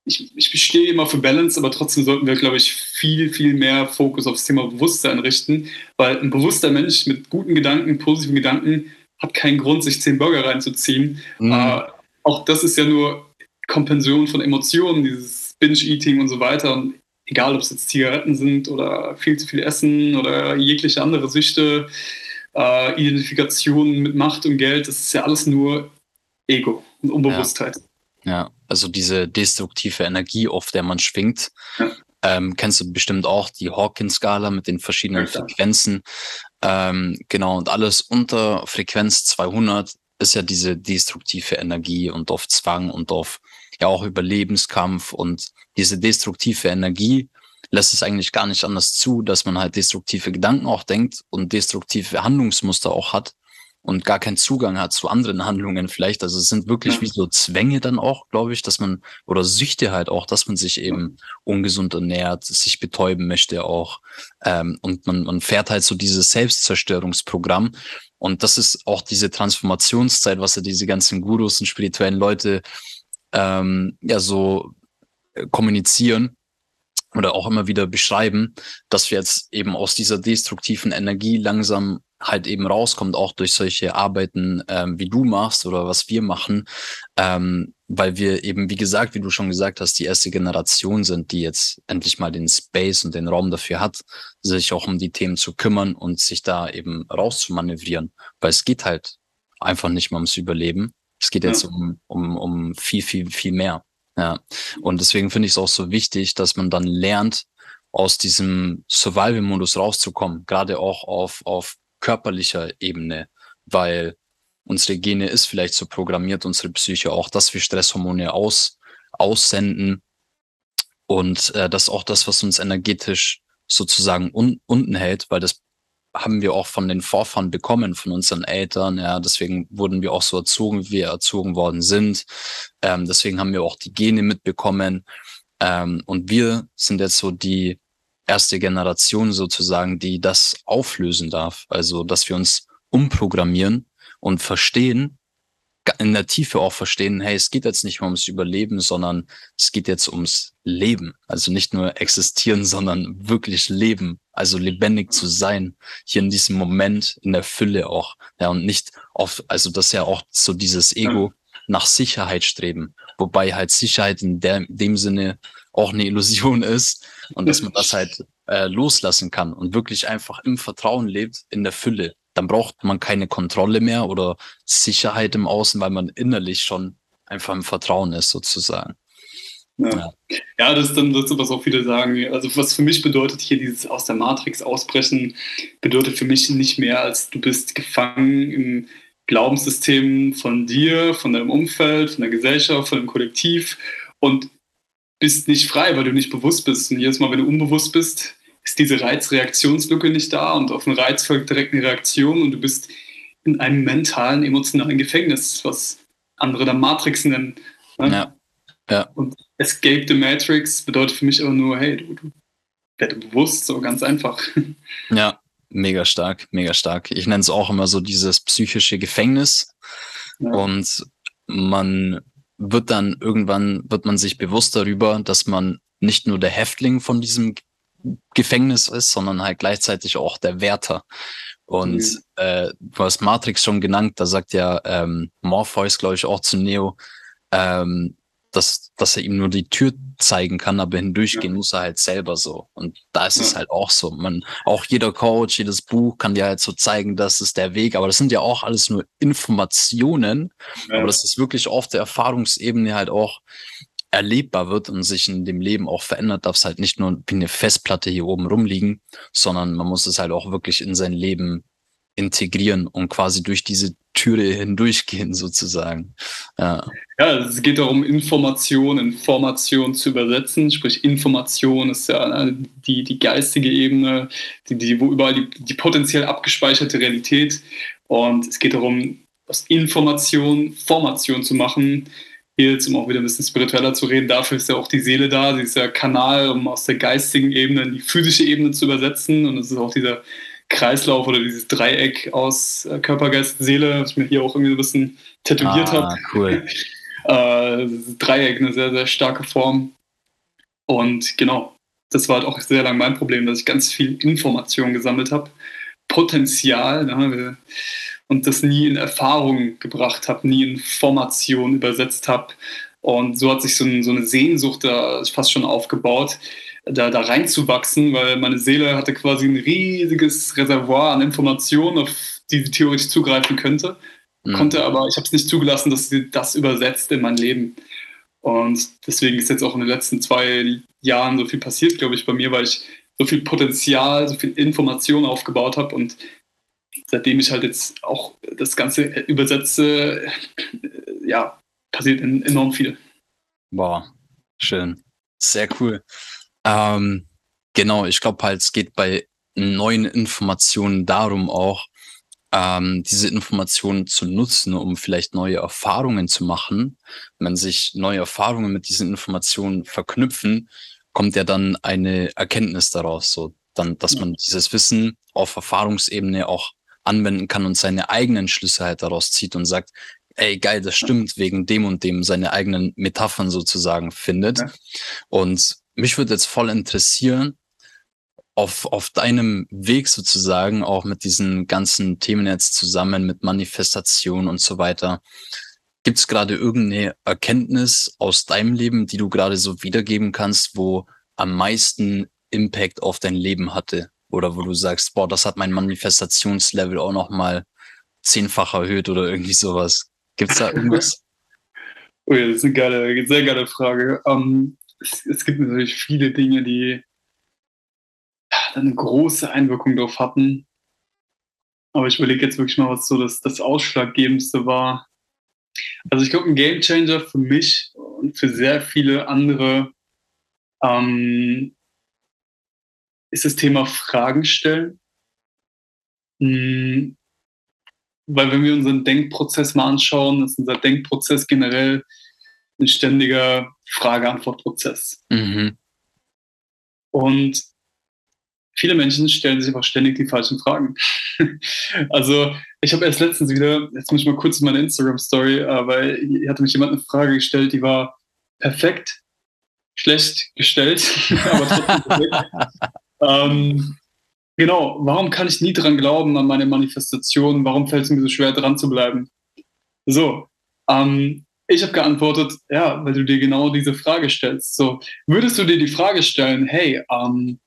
ich, ich stehe immer für Balance, aber trotzdem sollten wir, glaube ich, viel, viel mehr Fokus auf das Thema Bewusstsein richten, weil ein bewusster Mensch mit guten Gedanken, positiven Gedanken hat keinen Grund, sich zehn Burger reinzuziehen. Mhm. Äh, auch das ist ja nur Kompension von Emotionen, dieses Binge-Eating und so weiter. Und egal, ob es jetzt Zigaretten sind oder viel zu viel Essen oder jegliche andere Süchte, äh, Identifikation mit Macht und Geld, das ist ja alles nur Ego und Unbewusstheit. Ja, ja. also diese destruktive Energie, auf der man schwingt. Ja. Ähm, kennst du bestimmt auch die Hawkins-Skala mit den verschiedenen ja, Frequenzen. Ähm, genau, und alles unter Frequenz 200 ist ja diese destruktive Energie und auf Zwang und auf ja auch Überlebenskampf und diese destruktive Energie lässt es eigentlich gar nicht anders zu, dass man halt destruktive Gedanken auch denkt und destruktive Handlungsmuster auch hat und gar keinen Zugang hat zu anderen Handlungen vielleicht. Also es sind wirklich ja. wie so Zwänge dann auch, glaube ich, dass man, oder Süchte halt auch, dass man sich eben ungesund ernährt, sich betäuben möchte auch. Ähm, und man, man fährt halt so dieses Selbstzerstörungsprogramm. Und das ist auch diese Transformationszeit, was ja diese ganzen Gurus und spirituellen Leute ähm, ja so äh, kommunizieren oder auch immer wieder beschreiben, dass wir jetzt eben aus dieser destruktiven Energie langsam halt eben rauskommt, auch durch solche Arbeiten, ähm, wie du machst oder was wir machen, ähm, weil wir eben, wie gesagt, wie du schon gesagt hast, die erste Generation sind, die jetzt endlich mal den Space und den Raum dafür hat, sich auch um die Themen zu kümmern und sich da eben rauszumanövrieren, weil es geht halt einfach nicht mal ums Überleben. Es geht jetzt um, um, um viel, viel, viel mehr. Ja, und deswegen finde ich es auch so wichtig, dass man dann lernt, aus diesem Survival-Modus rauszukommen, gerade auch auf, auf körperlicher Ebene, weil unsere Gene ist vielleicht so programmiert, unsere Psyche auch, dass wir Stresshormone aus, aussenden und äh, das ist auch das, was uns energetisch sozusagen un, unten hält, weil das haben wir auch von den Vorfahren bekommen, von unseren Eltern. Ja, deswegen wurden wir auch so erzogen, wie wir erzogen worden sind. Ähm, deswegen haben wir auch die Gene mitbekommen. Ähm, und wir sind jetzt so die erste Generation sozusagen, die das auflösen darf. Also, dass wir uns umprogrammieren und verstehen, in der Tiefe auch verstehen, hey, es geht jetzt nicht mehr ums Überleben, sondern es geht jetzt ums Leben. Also nicht nur existieren, sondern wirklich leben. Also lebendig zu sein. Hier in diesem Moment, in der Fülle auch. Ja, und nicht auf, also das ist ja auch so dieses Ego nach Sicherheit streben. Wobei halt Sicherheit in der, dem Sinne auch eine Illusion ist und dass man das halt äh, loslassen kann und wirklich einfach im Vertrauen lebt, in der Fülle dann braucht man keine Kontrolle mehr oder Sicherheit im Außen, weil man innerlich schon einfach im Vertrauen ist, sozusagen. Ja, ja das ist dann das, was auch viele sagen. Also was für mich bedeutet hier dieses aus der Matrix ausbrechen, bedeutet für mich nicht mehr, als du bist gefangen im Glaubenssystem von dir, von deinem Umfeld, von der Gesellschaft, von dem Kollektiv und bist nicht frei, weil du nicht bewusst bist. Und jedes Mal, wenn du unbewusst bist, ist diese Reizreaktionslücke nicht da und auf einen Reiz folgt direkt eine Reaktion und du bist in einem mentalen, emotionalen Gefängnis, was andere dann Matrix nennen. Ne? Ja. ja. Und Escape the Matrix bedeutet für mich aber nur, hey, du, du werde bewusst, so ganz einfach. Ja, mega stark, mega stark. Ich nenne es auch immer so dieses psychische Gefängnis. Ja. Und man wird dann irgendwann, wird man sich bewusst darüber, dass man nicht nur der Häftling von diesem Gefängnis ist, sondern halt gleichzeitig auch der Wärter. Und mhm. äh, du hast Matrix schon genannt, da sagt ja ähm, Morpheus, glaube ich, auch zu Neo, ähm, dass, dass er ihm nur die Tür zeigen kann, aber hindurchgehen ja. muss er halt selber so. Und da ist ja. es halt auch so. Man, auch jeder Coach, jedes Buch kann dir halt so zeigen, das ist der Weg. Aber das sind ja auch alles nur Informationen. Ja. Aber das ist wirklich auf der Erfahrungsebene halt auch erlebbar wird und sich in dem Leben auch verändert, darf es halt nicht nur wie eine Festplatte hier oben rumliegen, sondern man muss es halt auch wirklich in sein Leben integrieren und quasi durch diese Türe hindurchgehen sozusagen. Ja. ja, es geht darum, Information in Formation zu übersetzen. Sprich, Information ist ja ne, die, die geistige Ebene, die, die, wo überall die, die potenziell abgespeicherte Realität. Und es geht darum, aus Information Formation zu machen, jetzt, um auch wieder ein bisschen spiritueller zu reden, dafür ist ja auch die Seele da, sie ist ja Kanal, um aus der geistigen Ebene in die physische Ebene zu übersetzen. Und es ist auch dieser Kreislauf oder dieses Dreieck aus äh, Körper, Geist, Seele, was ich mir hier auch irgendwie ein bisschen tätowiert ah, habe. Cool. äh, Dreieck, eine sehr, sehr starke Form. Und genau, das war halt auch sehr lange mein Problem, dass ich ganz viel Information gesammelt habe. Potenzial. Ne? Und das nie in Erfahrung gebracht habe, nie in Formation übersetzt habe. Und so hat sich so, ein, so, eine Sehnsucht da fast schon aufgebaut, da, da reinzuwachsen, weil meine Seele hatte quasi ein riesiges Reservoir an Informationen, auf die sie theoretisch zugreifen könnte. Mhm. Konnte aber, ich habe es nicht zugelassen, dass sie das übersetzt in mein Leben. Und deswegen ist jetzt auch in den letzten zwei Jahren so viel passiert, glaube ich, bei mir, weil ich so viel Potenzial, so viel Information aufgebaut habe und seitdem ich halt jetzt auch das Ganze übersetze, ja, passiert enorm viel. Wow, schön. Sehr cool. Ähm, genau, ich glaube halt, es geht bei neuen Informationen darum auch, ähm, diese Informationen zu nutzen, um vielleicht neue Erfahrungen zu machen. Wenn sich neue Erfahrungen mit diesen Informationen verknüpfen, kommt ja dann eine Erkenntnis daraus, so dann, dass man dieses Wissen auf Erfahrungsebene auch anwenden kann und seine eigenen Schlüsse halt daraus zieht und sagt, ey, geil, das stimmt, wegen dem und dem seine eigenen Metaphern sozusagen findet. Ja. Und mich würde jetzt voll interessieren, auf, auf deinem Weg sozusagen, auch mit diesen ganzen Themen jetzt zusammen, mit Manifestation und so weiter. Gibt es gerade irgendeine Erkenntnis aus deinem Leben, die du gerade so wiedergeben kannst, wo am meisten Impact auf dein Leben hatte? Oder wo du sagst, boah, das hat mein Manifestationslevel auch noch mal zehnfach erhöht oder irgendwie sowas. Gibt es da irgendwas? oh ja, das ist eine geile, sehr geile Frage. Um, ähm, es, es, gibt natürlich viele Dinge, die eine große Einwirkung darauf hatten. Aber ich überlege jetzt wirklich mal, was so das, das Ausschlaggebendste war. Also ich glaube, ein Gamechanger für mich und für sehr viele andere ähm, ist das Thema Fragen stellen. Hm, weil wenn wir unseren Denkprozess mal anschauen, ist unser Denkprozess generell ein ständiger Frage-Antwort-Prozess. Mhm. Und viele Menschen stellen sich einfach ständig die falschen Fragen. also ich habe erst letztens wieder, jetzt muss ich mal kurz in meine Instagram-Story, äh, weil hier hatte mich jemand eine Frage gestellt, die war perfekt, schlecht gestellt, aber trotzdem perfekt. Ähm, genau, warum kann ich nie dran glauben an meine Manifestation? Warum fällt es mir so schwer, dran zu bleiben? So, ähm, ich habe geantwortet, ja, weil du dir genau diese Frage stellst. So, würdest du dir die Frage stellen, hey, ähm,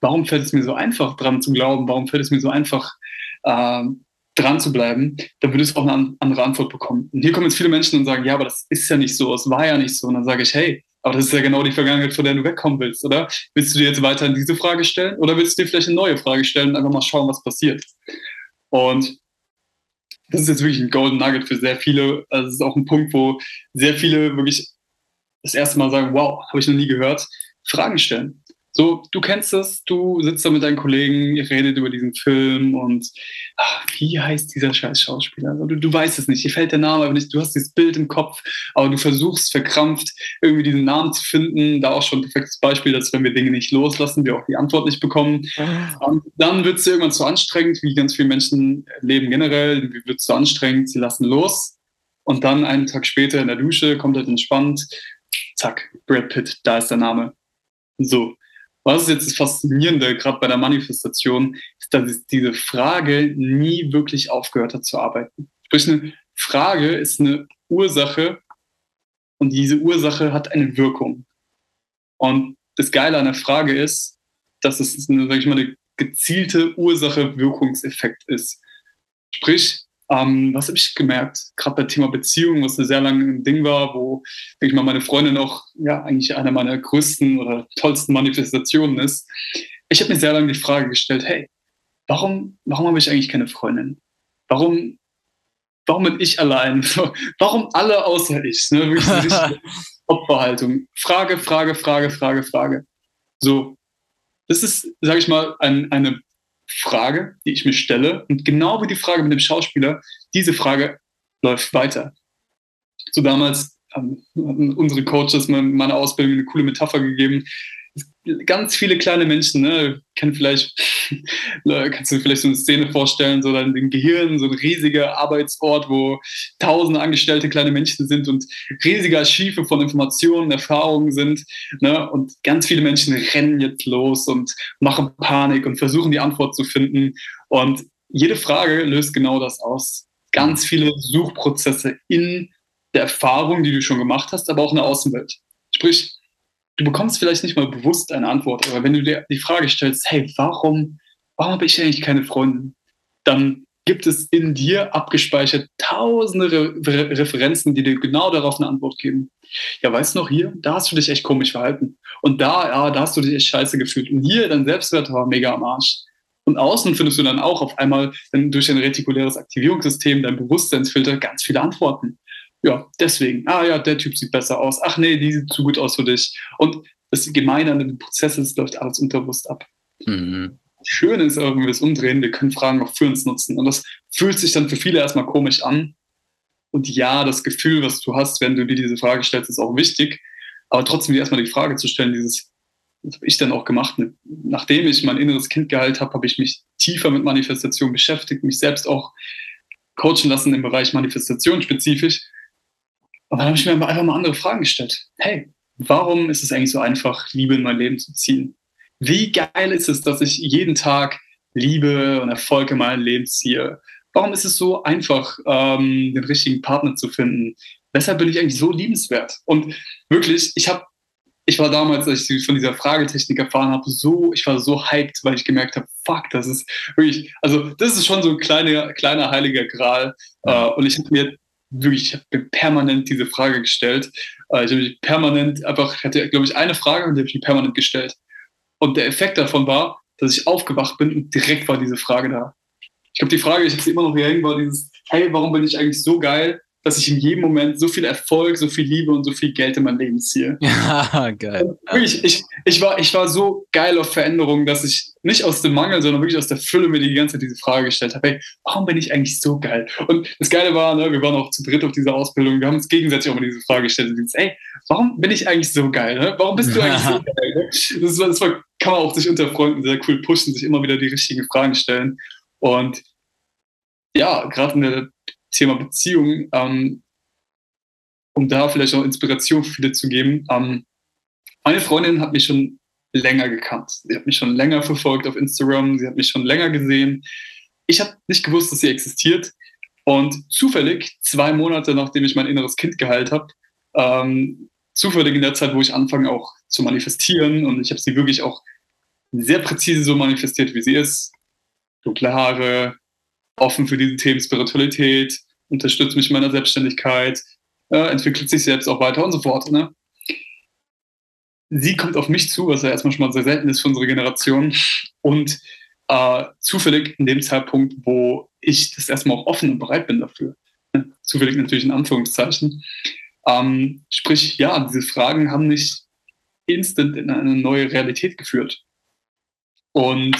warum fällt es mir so einfach, dran zu glauben? Warum fällt es mir so einfach, äh, dran zu bleiben? Dann würdest du auch eine andere Antwort bekommen. Und hier kommen jetzt viele Menschen und sagen, ja, aber das ist ja nicht so, es war ja nicht so. Und dann sage ich, hey, Aber das ist ja genau die Vergangenheit, von der du wegkommen willst, oder? Willst du dir jetzt weiterhin diese Frage stellen oder willst du dir vielleicht eine neue Frage stellen und einfach mal schauen, was passiert? Und das ist jetzt wirklich ein Golden Nugget für sehr viele. Also es ist auch ein Punkt, wo sehr viele wirklich das erste Mal sagen, wow, habe ich noch nie gehört, Fragen stellen. So, du kennst das, du sitzt da mit deinen Kollegen, ihr redet über diesen Film und ach, wie heißt dieser scheiß Schauspieler? Du, du weißt es nicht, dir fällt der Name aber nicht, du hast dieses Bild im Kopf, aber du versuchst verkrampft irgendwie diesen Namen zu finden. Da auch schon ein perfektes Beispiel, dass wenn wir Dinge nicht loslassen, wir auch die Antwort nicht bekommen. Und dann wird es irgendwann zu anstrengend, wie ganz viele Menschen leben generell, wird es zu anstrengend, sie lassen los und dann einen Tag später in der Dusche, kommt halt entspannt, zack, Brad Pitt, da ist der Name. So, was ist jetzt das Faszinierende, gerade bei der Manifestation, ist, dass diese Frage nie wirklich aufgehört hat zu arbeiten. Sprich, eine Frage ist eine Ursache und diese Ursache hat eine Wirkung. Und das Geile an der Frage ist, dass es eine, sag ich mal, eine gezielte Ursache-Wirkungseffekt ist. Sprich, ähm, was habe ich gemerkt? Gerade bei Thema Beziehung, was sehr lange ein Ding war, wo, denke ich mal, meine Freundin auch ja eigentlich eine meiner größten oder tollsten Manifestationen ist. Ich habe mir sehr lange die Frage gestellt, hey, warum, warum habe ich eigentlich keine Freundin? Warum, warum bin ich allein? Warum alle außer ich? Ne? Wirklich eine Opferhaltung. Frage, Frage, Frage, Frage, Frage. So, das ist, sage ich mal, ein, eine Frage, die ich mir stelle. Und genau wie die Frage mit dem Schauspieler, diese Frage läuft weiter. So damals haben unsere Coaches meiner Ausbildung eine coole Metapher gegeben ganz viele kleine Menschen, ne, kann vielleicht, kannst du vielleicht so eine Szene vorstellen, so dann im Gehirn, so ein riesiger Arbeitsort, wo tausende angestellte kleine Menschen sind und riesige Archive von Informationen, Erfahrungen sind, ne, und ganz viele Menschen rennen jetzt los und machen Panik und versuchen die Antwort zu finden und jede Frage löst genau das aus. Ganz viele Suchprozesse in der Erfahrung, die du schon gemacht hast, aber auch in der Außenwelt. Sprich, du bekommst vielleicht nicht mal bewusst eine Antwort, aber wenn du dir die Frage stellst, hey, warum, warum habe ich eigentlich keine Freundin? Dann gibt es in dir abgespeichert tausende Re Referenzen, die dir genau darauf eine Antwort geben. Ja, weißt du noch, hier, da hast du dich echt komisch verhalten. Und da, ja, da hast du dich echt scheiße gefühlt. Und hier, dein Selbstwert war mega am Arsch. Und außen findest du dann auch auf einmal durch ein retikuläres Aktivierungssystem, dein Bewusstseinsfilter, ganz viele Antworten ja, deswegen, ah ja, der Typ sieht besser aus. Ach nee, die sieht zu gut aus für dich. Und das Gemeine an dem Prozess ist, läuft alles unterbewusst ab. Mhm. Schön ist aber, wenn wir das umdrehen, wir können Fragen auch für uns nutzen. Und das fühlt sich dann für viele erstmal komisch an. Und ja, das Gefühl, was du hast, wenn du dir diese Frage stellst, ist auch wichtig. Aber trotzdem dir erstmal die Frage zu stellen, dieses, was habe ich dann auch gemacht? Nachdem ich mein inneres Kind geheilt habe, habe ich mich tiefer mit Manifestation beschäftigt, mich selbst auch coachen lassen im Bereich Manifestation spezifisch und dann habe ich mir einfach mal andere Fragen gestellt. Hey, warum ist es eigentlich so einfach, Liebe in mein Leben zu ziehen? Wie geil ist es, dass ich jeden Tag Liebe und Erfolg in mein Leben ziehe? Warum ist es so einfach, ähm, den richtigen Partner zu finden? Weshalb bin ich eigentlich so liebenswert? Und wirklich, ich habe, ich war damals, als ich von dieser Fragetechnik erfahren habe, so, ich war so hyped, weil ich gemerkt habe, fuck, das ist wirklich, also das ist schon so ein kleiner, kleiner heiliger Gral. Äh, und ich habe mir wirklich, ich habe mir permanent diese Frage gestellt. Äh, ich habe mich permanent einfach, ich hatte, glaube ich, eine Frage und die habe ich mir permanent gestellt. Und der Effekt davon war, dass ich aufgewacht bin und direkt war diese Frage da. Ich glaube, die Frage, ich habe sie immer noch hier hängen, war dieses, hey, warum bin ich eigentlich so geil? Dass ich in jedem Moment so viel Erfolg, so viel Liebe und so viel Geld in mein Leben ziehe. Ja, geil. Wirklich, ich, ich, war, ich war so geil auf Veränderungen, dass ich nicht aus dem Mangel, sondern wirklich aus der Fülle mir die ganze Zeit diese Frage gestellt habe, hey, warum bin ich eigentlich so geil? Und das Geile war, ne, wir waren auch zu dritt auf dieser Ausbildung, wir haben uns gegenseitig auch mal diese Frage gestellt, und ey, warum bin ich eigentlich so geil? Ne? Warum bist du eigentlich so geil? Ne? Das, das war, kann man auch sich unter Freunden sehr cool pushen, sich immer wieder die richtigen Fragen stellen. Und ja, gerade in der Thema Beziehung, ähm, um da vielleicht auch Inspiration für viele zu geben. Ähm, meine Freundin hat mich schon länger gekannt. Sie hat mich schon länger verfolgt auf Instagram, sie hat mich schon länger gesehen. Ich habe nicht gewusst, dass sie existiert. Und zufällig, zwei Monate nachdem ich mein inneres Kind geheilt habe, ähm, zufällig in der Zeit, wo ich anfange auch zu manifestieren und ich habe sie wirklich auch sehr präzise so manifestiert, wie sie ist. Dunkle Haare, offen für diese Themen Spiritualität, unterstützt mich in meiner Selbstständigkeit, äh, entwickelt sich selbst auch weiter und so fort. Ne? sie kommt auf mich zu, was ja erstmal schon mal sehr selten ist für unsere Generation. Und äh, zufällig in dem Zeitpunkt, wo ich das erstmal auch offen und bereit bin dafür. Zufällig natürlich in Anführungszeichen. Ähm, sprich, ja, diese Fragen haben nicht instant in eine neue Realität geführt. Und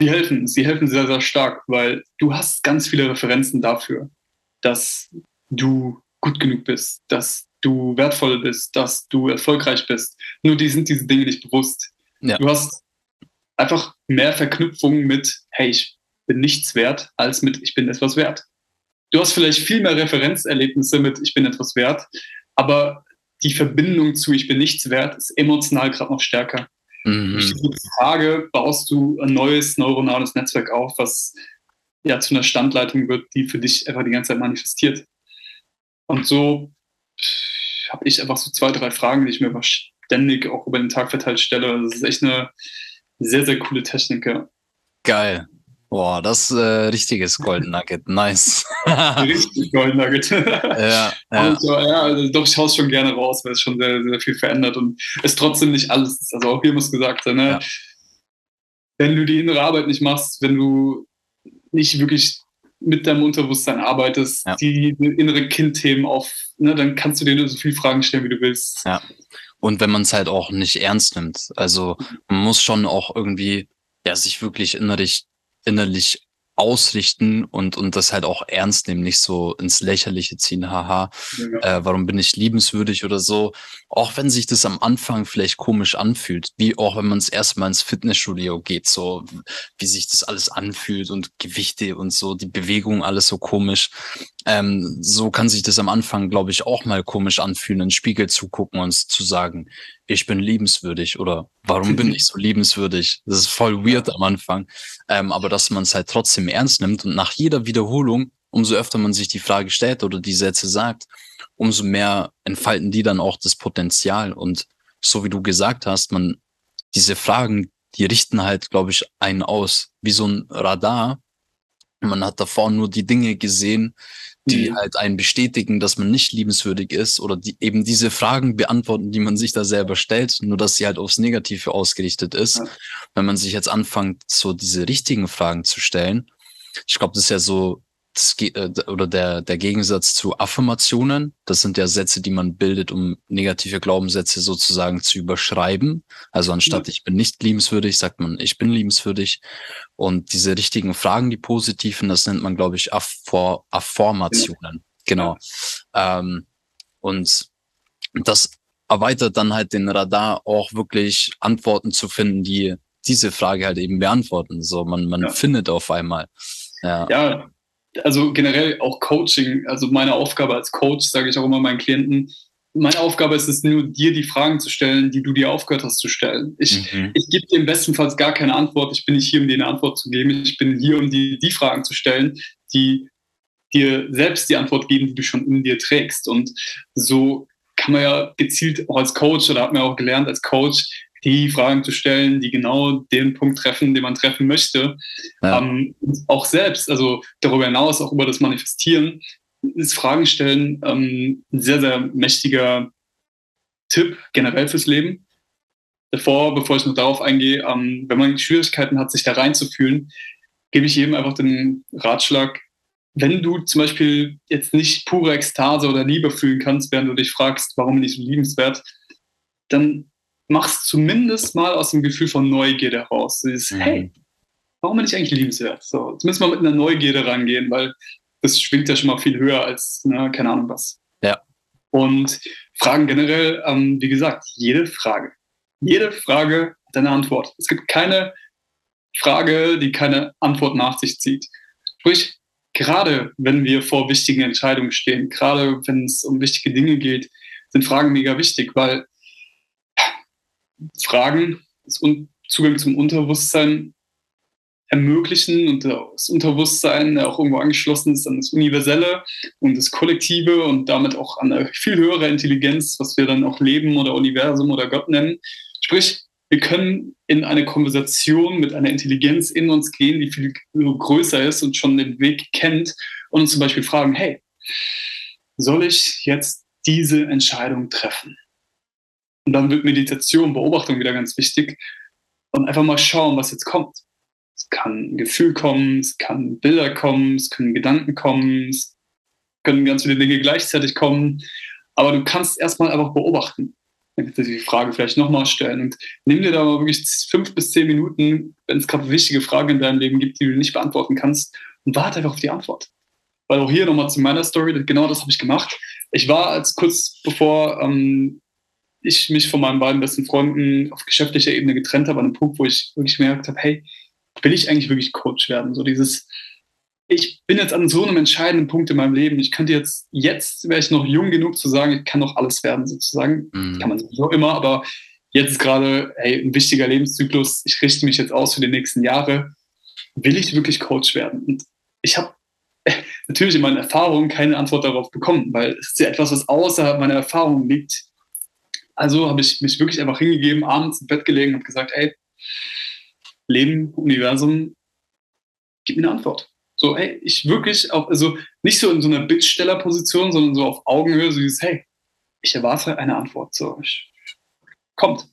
sie helfen, sie helfen sehr, sehr stark, weil du hast ganz viele Referenzen dafür, dass du gut genug bist, dass du wertvoll bist, dass du erfolgreich bist. Nur die sind diese Dinge nicht bewusst. Ja. Du hast einfach mehr Verknüpfungen mit, hey, ich bin nichts wert, als mit, ich bin etwas wert. Du hast vielleicht viel mehr Referenzerlebnisse mit, ich bin etwas wert, aber die Verbindung zu, ich bin nichts wert, ist emotional gerade noch stärker. Mhm. Diese Frage baust du ein neues neuronales Netzwerk auf, was ja zu einer Standleitung wird, die für dich einfach die ganze Zeit manifestiert. Und so habe ich einfach so zwei, drei Fragen, die ich mir ständig auch über den Tag verteilt stelle. Das ist echt eine sehr, sehr coole Technik. Ja. Geil. Boah, das ist äh, richtiges Golden Nugget. Nice. Richtig Golden Nugget. ja, ja. Und, ja, also doch, ich haue es schon gerne raus, weil es schon sehr, sehr viel verändert und es trotzdem nicht alles ist. Also auch hier muss gesagt sein, ne? Ja. wenn du die innere Arbeit nicht machst, wenn du nicht wirklich mit deinem Unterbewusstsein arbeitest, ja. die innere Kindthemen auf, ne, dann kannst du dir nur so viele Fragen stellen, wie du willst. Ja. Und wenn man es halt auch nicht ernst nimmt. Also man muss schon auch irgendwie ja, sich wirklich innerlich innerlich ausrichten und, und das halt auch ernst nehmen, nicht so ins Lächerliche ziehen, haha, ja. äh, warum bin ich liebenswürdig oder so. Auch wenn sich das am Anfang vielleicht komisch anfühlt, wie auch wenn man es erstmal ins Fitnessstudio geht, so wie sich das alles anfühlt und Gewichte und so, die Bewegung, alles so komisch. Ähm, so kann sich das am Anfang, glaube ich, auch mal komisch anfühlen, in den Spiegel zu gucken und zu sagen, ich bin liebenswürdig oder warum bin ich so liebenswürdig? Das ist voll weird am Anfang. Ähm, aber dass man es halt trotzdem ernst nimmt und nach jeder Wiederholung, umso öfter man sich die Frage stellt oder die Sätze sagt, umso mehr entfalten die dann auch das Potenzial. Und so wie du gesagt hast, man, diese Fragen, die richten halt, glaube ich, einen aus, wie so ein Radar. Man hat davor nur die Dinge gesehen, die mhm. halt einen bestätigen, dass man nicht liebenswürdig ist oder die eben diese Fragen beantworten, die man sich da selber stellt, nur dass sie halt aufs Negative ausgerichtet ist. Ja. Wenn man sich jetzt anfängt, so diese richtigen Fragen zu stellen, ich glaube, das ist ja so oder der, der Gegensatz zu Affirmationen. Das sind ja Sätze, die man bildet, um negative Glaubenssätze sozusagen zu überschreiben. Also anstatt ja. ich bin nicht liebenswürdig, sagt man, ich bin liebenswürdig. Und diese richtigen Fragen, die positiven, das nennt man, glaube ich, Affor Affirmationen. Genau. Ähm, und das erweitert dann halt den Radar auch wirklich Antworten zu finden, die diese Frage halt eben beantworten. So, man, man ja. findet auf einmal. Ja. ja, also generell auch Coaching, also meine Aufgabe als Coach, sage ich auch immer meinen Klienten, meine Aufgabe ist es nur, dir die Fragen zu stellen, die du dir aufgehört hast zu stellen. Ich, mhm. ich gebe dir im besten Fall gar keine Antwort. Ich bin nicht hier, um dir eine Antwort zu geben. Ich bin hier, um dir die Fragen zu stellen, die dir selbst die Antwort geben, die du schon in dir trägst. Und so kann man ja gezielt auch als Coach oder hat man auch gelernt als Coach die Fragen zu stellen, die genau den Punkt treffen, den man treffen möchte. Ja. Ähm, auch selbst, also darüber hinaus, auch über das Manifestieren, ist Fragen stellen ähm, ein sehr, sehr mächtiger Tipp generell fürs Leben. Davor, bevor ich noch darauf eingehe, ähm, wenn man Schwierigkeiten hat, sich da reinzufühlen, gebe ich jedem einfach den Ratschlag, wenn du zum Beispiel jetzt nicht pure Ekstase oder Liebe fühlen kannst, während du dich fragst, warum bin ich so liebenswert, dann machst zumindest mal aus dem Gefühl von Neugierde heraus. Dieses, mhm. hey, warum bin ich eigentlich liebenswert? So, zumindest mal mit einer Neugierde rangehen, weil das schwingt ja schon mal viel höher als, ne, keine Ahnung was. Ja. Und Fragen generell, ähm, wie gesagt, jede Frage. Jede Frage hat eine Antwort. Es gibt keine Frage, die keine Antwort nach sich zieht. Sprich, gerade wenn wir vor wichtigen Entscheidungen stehen, gerade wenn es um wichtige Dinge geht, sind Fragen mega wichtig, weil Fragen, das Zugang zum Unterbewusstsein ermöglichen und das Unterbewusstsein auch irgendwo angeschlossen ist an das Universelle und das Kollektive und damit auch an eine viel höhere Intelligenz, was wir dann auch Leben oder Universum oder Gott nennen. Sprich, wir können in eine Konversation mit einer Intelligenz in uns gehen, die viel größer ist und schon den Weg kennt und uns zum Beispiel fragen, hey, soll ich jetzt diese Entscheidung treffen? Und dann wird Meditation, Beobachtung wieder ganz wichtig. Und einfach mal schauen, was jetzt kommt. Es kann ein Gefühl kommen, es kann Bilder kommen, es können Gedanken kommen, es können ganz viele Dinge gleichzeitig kommen. Aber du kannst erstmal einfach beobachten. Dann kannst du die Frage vielleicht nochmal stellen und nimm dir da mal wirklich fünf bis zehn Minuten, wenn es gerade wichtige Fragen in deinem Leben gibt, die du nicht beantworten kannst, und warte einfach auf die Antwort. Weil auch hier nochmal zu meiner Story, genau das habe ich gemacht. Ich war als kurz bevor ähm, ich mich von meinen beiden besten Freunden auf geschäftlicher Ebene getrennt habe, an einem Punkt, wo ich wirklich gemerkt habe, hey, will ich eigentlich wirklich Coach werden? So dieses, ich bin jetzt an so einem entscheidenden Punkt in meinem Leben. Ich könnte jetzt, jetzt wäre ich noch jung genug zu sagen, ich kann noch alles werden, sozusagen. Mhm. Kann man sowieso immer, aber jetzt ist gerade, hey, ein wichtiger Lebenszyklus. Ich richte mich jetzt aus für die nächsten Jahre. Will ich wirklich Coach werden? Und ich habe natürlich in meinen Erfahrungen keine Antwort darauf bekommen, weil es ist ja etwas, was außerhalb meiner Erfahrungen liegt. Also habe ich mich wirklich einfach hingegeben, abends im Bett gelegen und gesagt, ey, Leben, Universum, gib mir eine Antwort. So, hey, ich wirklich auch, also nicht so in so einer Bittstellerposition, sondern so auf Augenhöhe, so dieses, hey, ich erwarte eine Antwort. So, ich, kommt.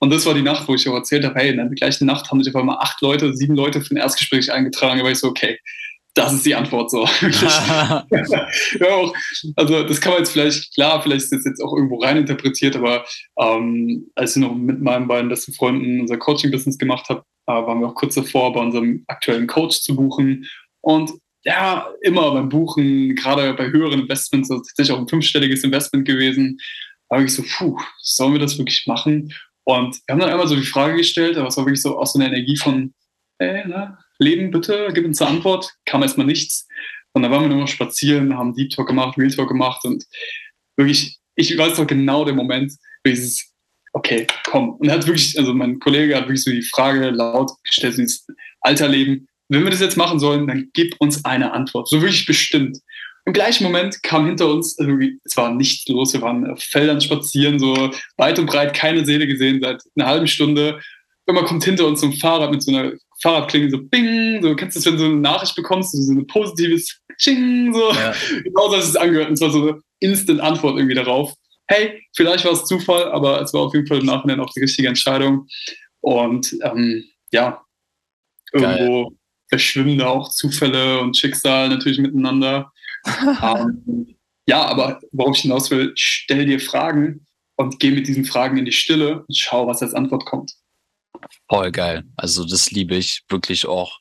Und das war die Nacht, wo ich auch erzählt habe, hey, in der gleichen Nacht haben sich auf einmal acht Leute, sieben Leute für ein Erstgespräch eingetragen. Da war ich so, okay, das ist die Antwort so. ja, auch, also das kann man jetzt vielleicht, klar, vielleicht ist das jetzt auch irgendwo reininterpretiert, aber ähm, als ich noch mit meinen beiden besten Freunden unser Coaching-Business gemacht habe, äh, waren wir auch kurz davor, bei unserem aktuellen Coach zu buchen. Und ja, immer beim Buchen, gerade bei höheren Investments, also tatsächlich auch ein fünfstelliges Investment gewesen, war ich so, puh, sollen wir das wirklich machen? Und wir haben dann einmal so die Frage gestellt, aber es war wirklich so aus so einer Energie von, ey, na, Leben bitte, gib uns eine Antwort. Kam erstmal nichts. Und dann waren wir nur noch spazieren, haben Deep Talk gemacht, Real Talk gemacht und wirklich, ich weiß noch genau den Moment, wie dieses, okay, komm. Und er hat wirklich, also mein Kollege hat wirklich so die Frage laut gestellt, so dieses Alterleben, wenn wir das jetzt machen sollen, dann gib uns eine Antwort. So wirklich bestimmt. Im gleichen Moment kam hinter uns, also es war nichts los, wir waren auf Feldern spazieren, so weit und breit keine Seele gesehen seit einer halben Stunde. Irgendwann kommt hinter uns so ein Fahrrad mit so einer Fahrradklingel, so bing, so kennst du das, wenn du so eine Nachricht bekommst, so ein positives Ching, so. Ja. Genau so hat es angehört. Und zwar so eine Instant-Antwort irgendwie darauf. Hey, vielleicht war es Zufall, aber es war auf jeden Fall im Nachhinein auch die richtige Entscheidung. Und ähm, ja, irgendwo Geil. verschwimmen da auch Zufälle und Schicksal natürlich miteinander. ähm, ja, aber worauf ich hinaus will, stell dir Fragen und geh mit diesen Fragen in die Stille und schau, was als Antwort kommt. Voll geil. Also das liebe ich wirklich auch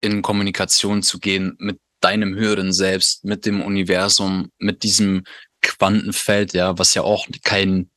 in Kommunikation zu gehen mit deinem höheren Selbst, mit dem Universum, mit diesem Quantenfeld, ja, was ja auch kein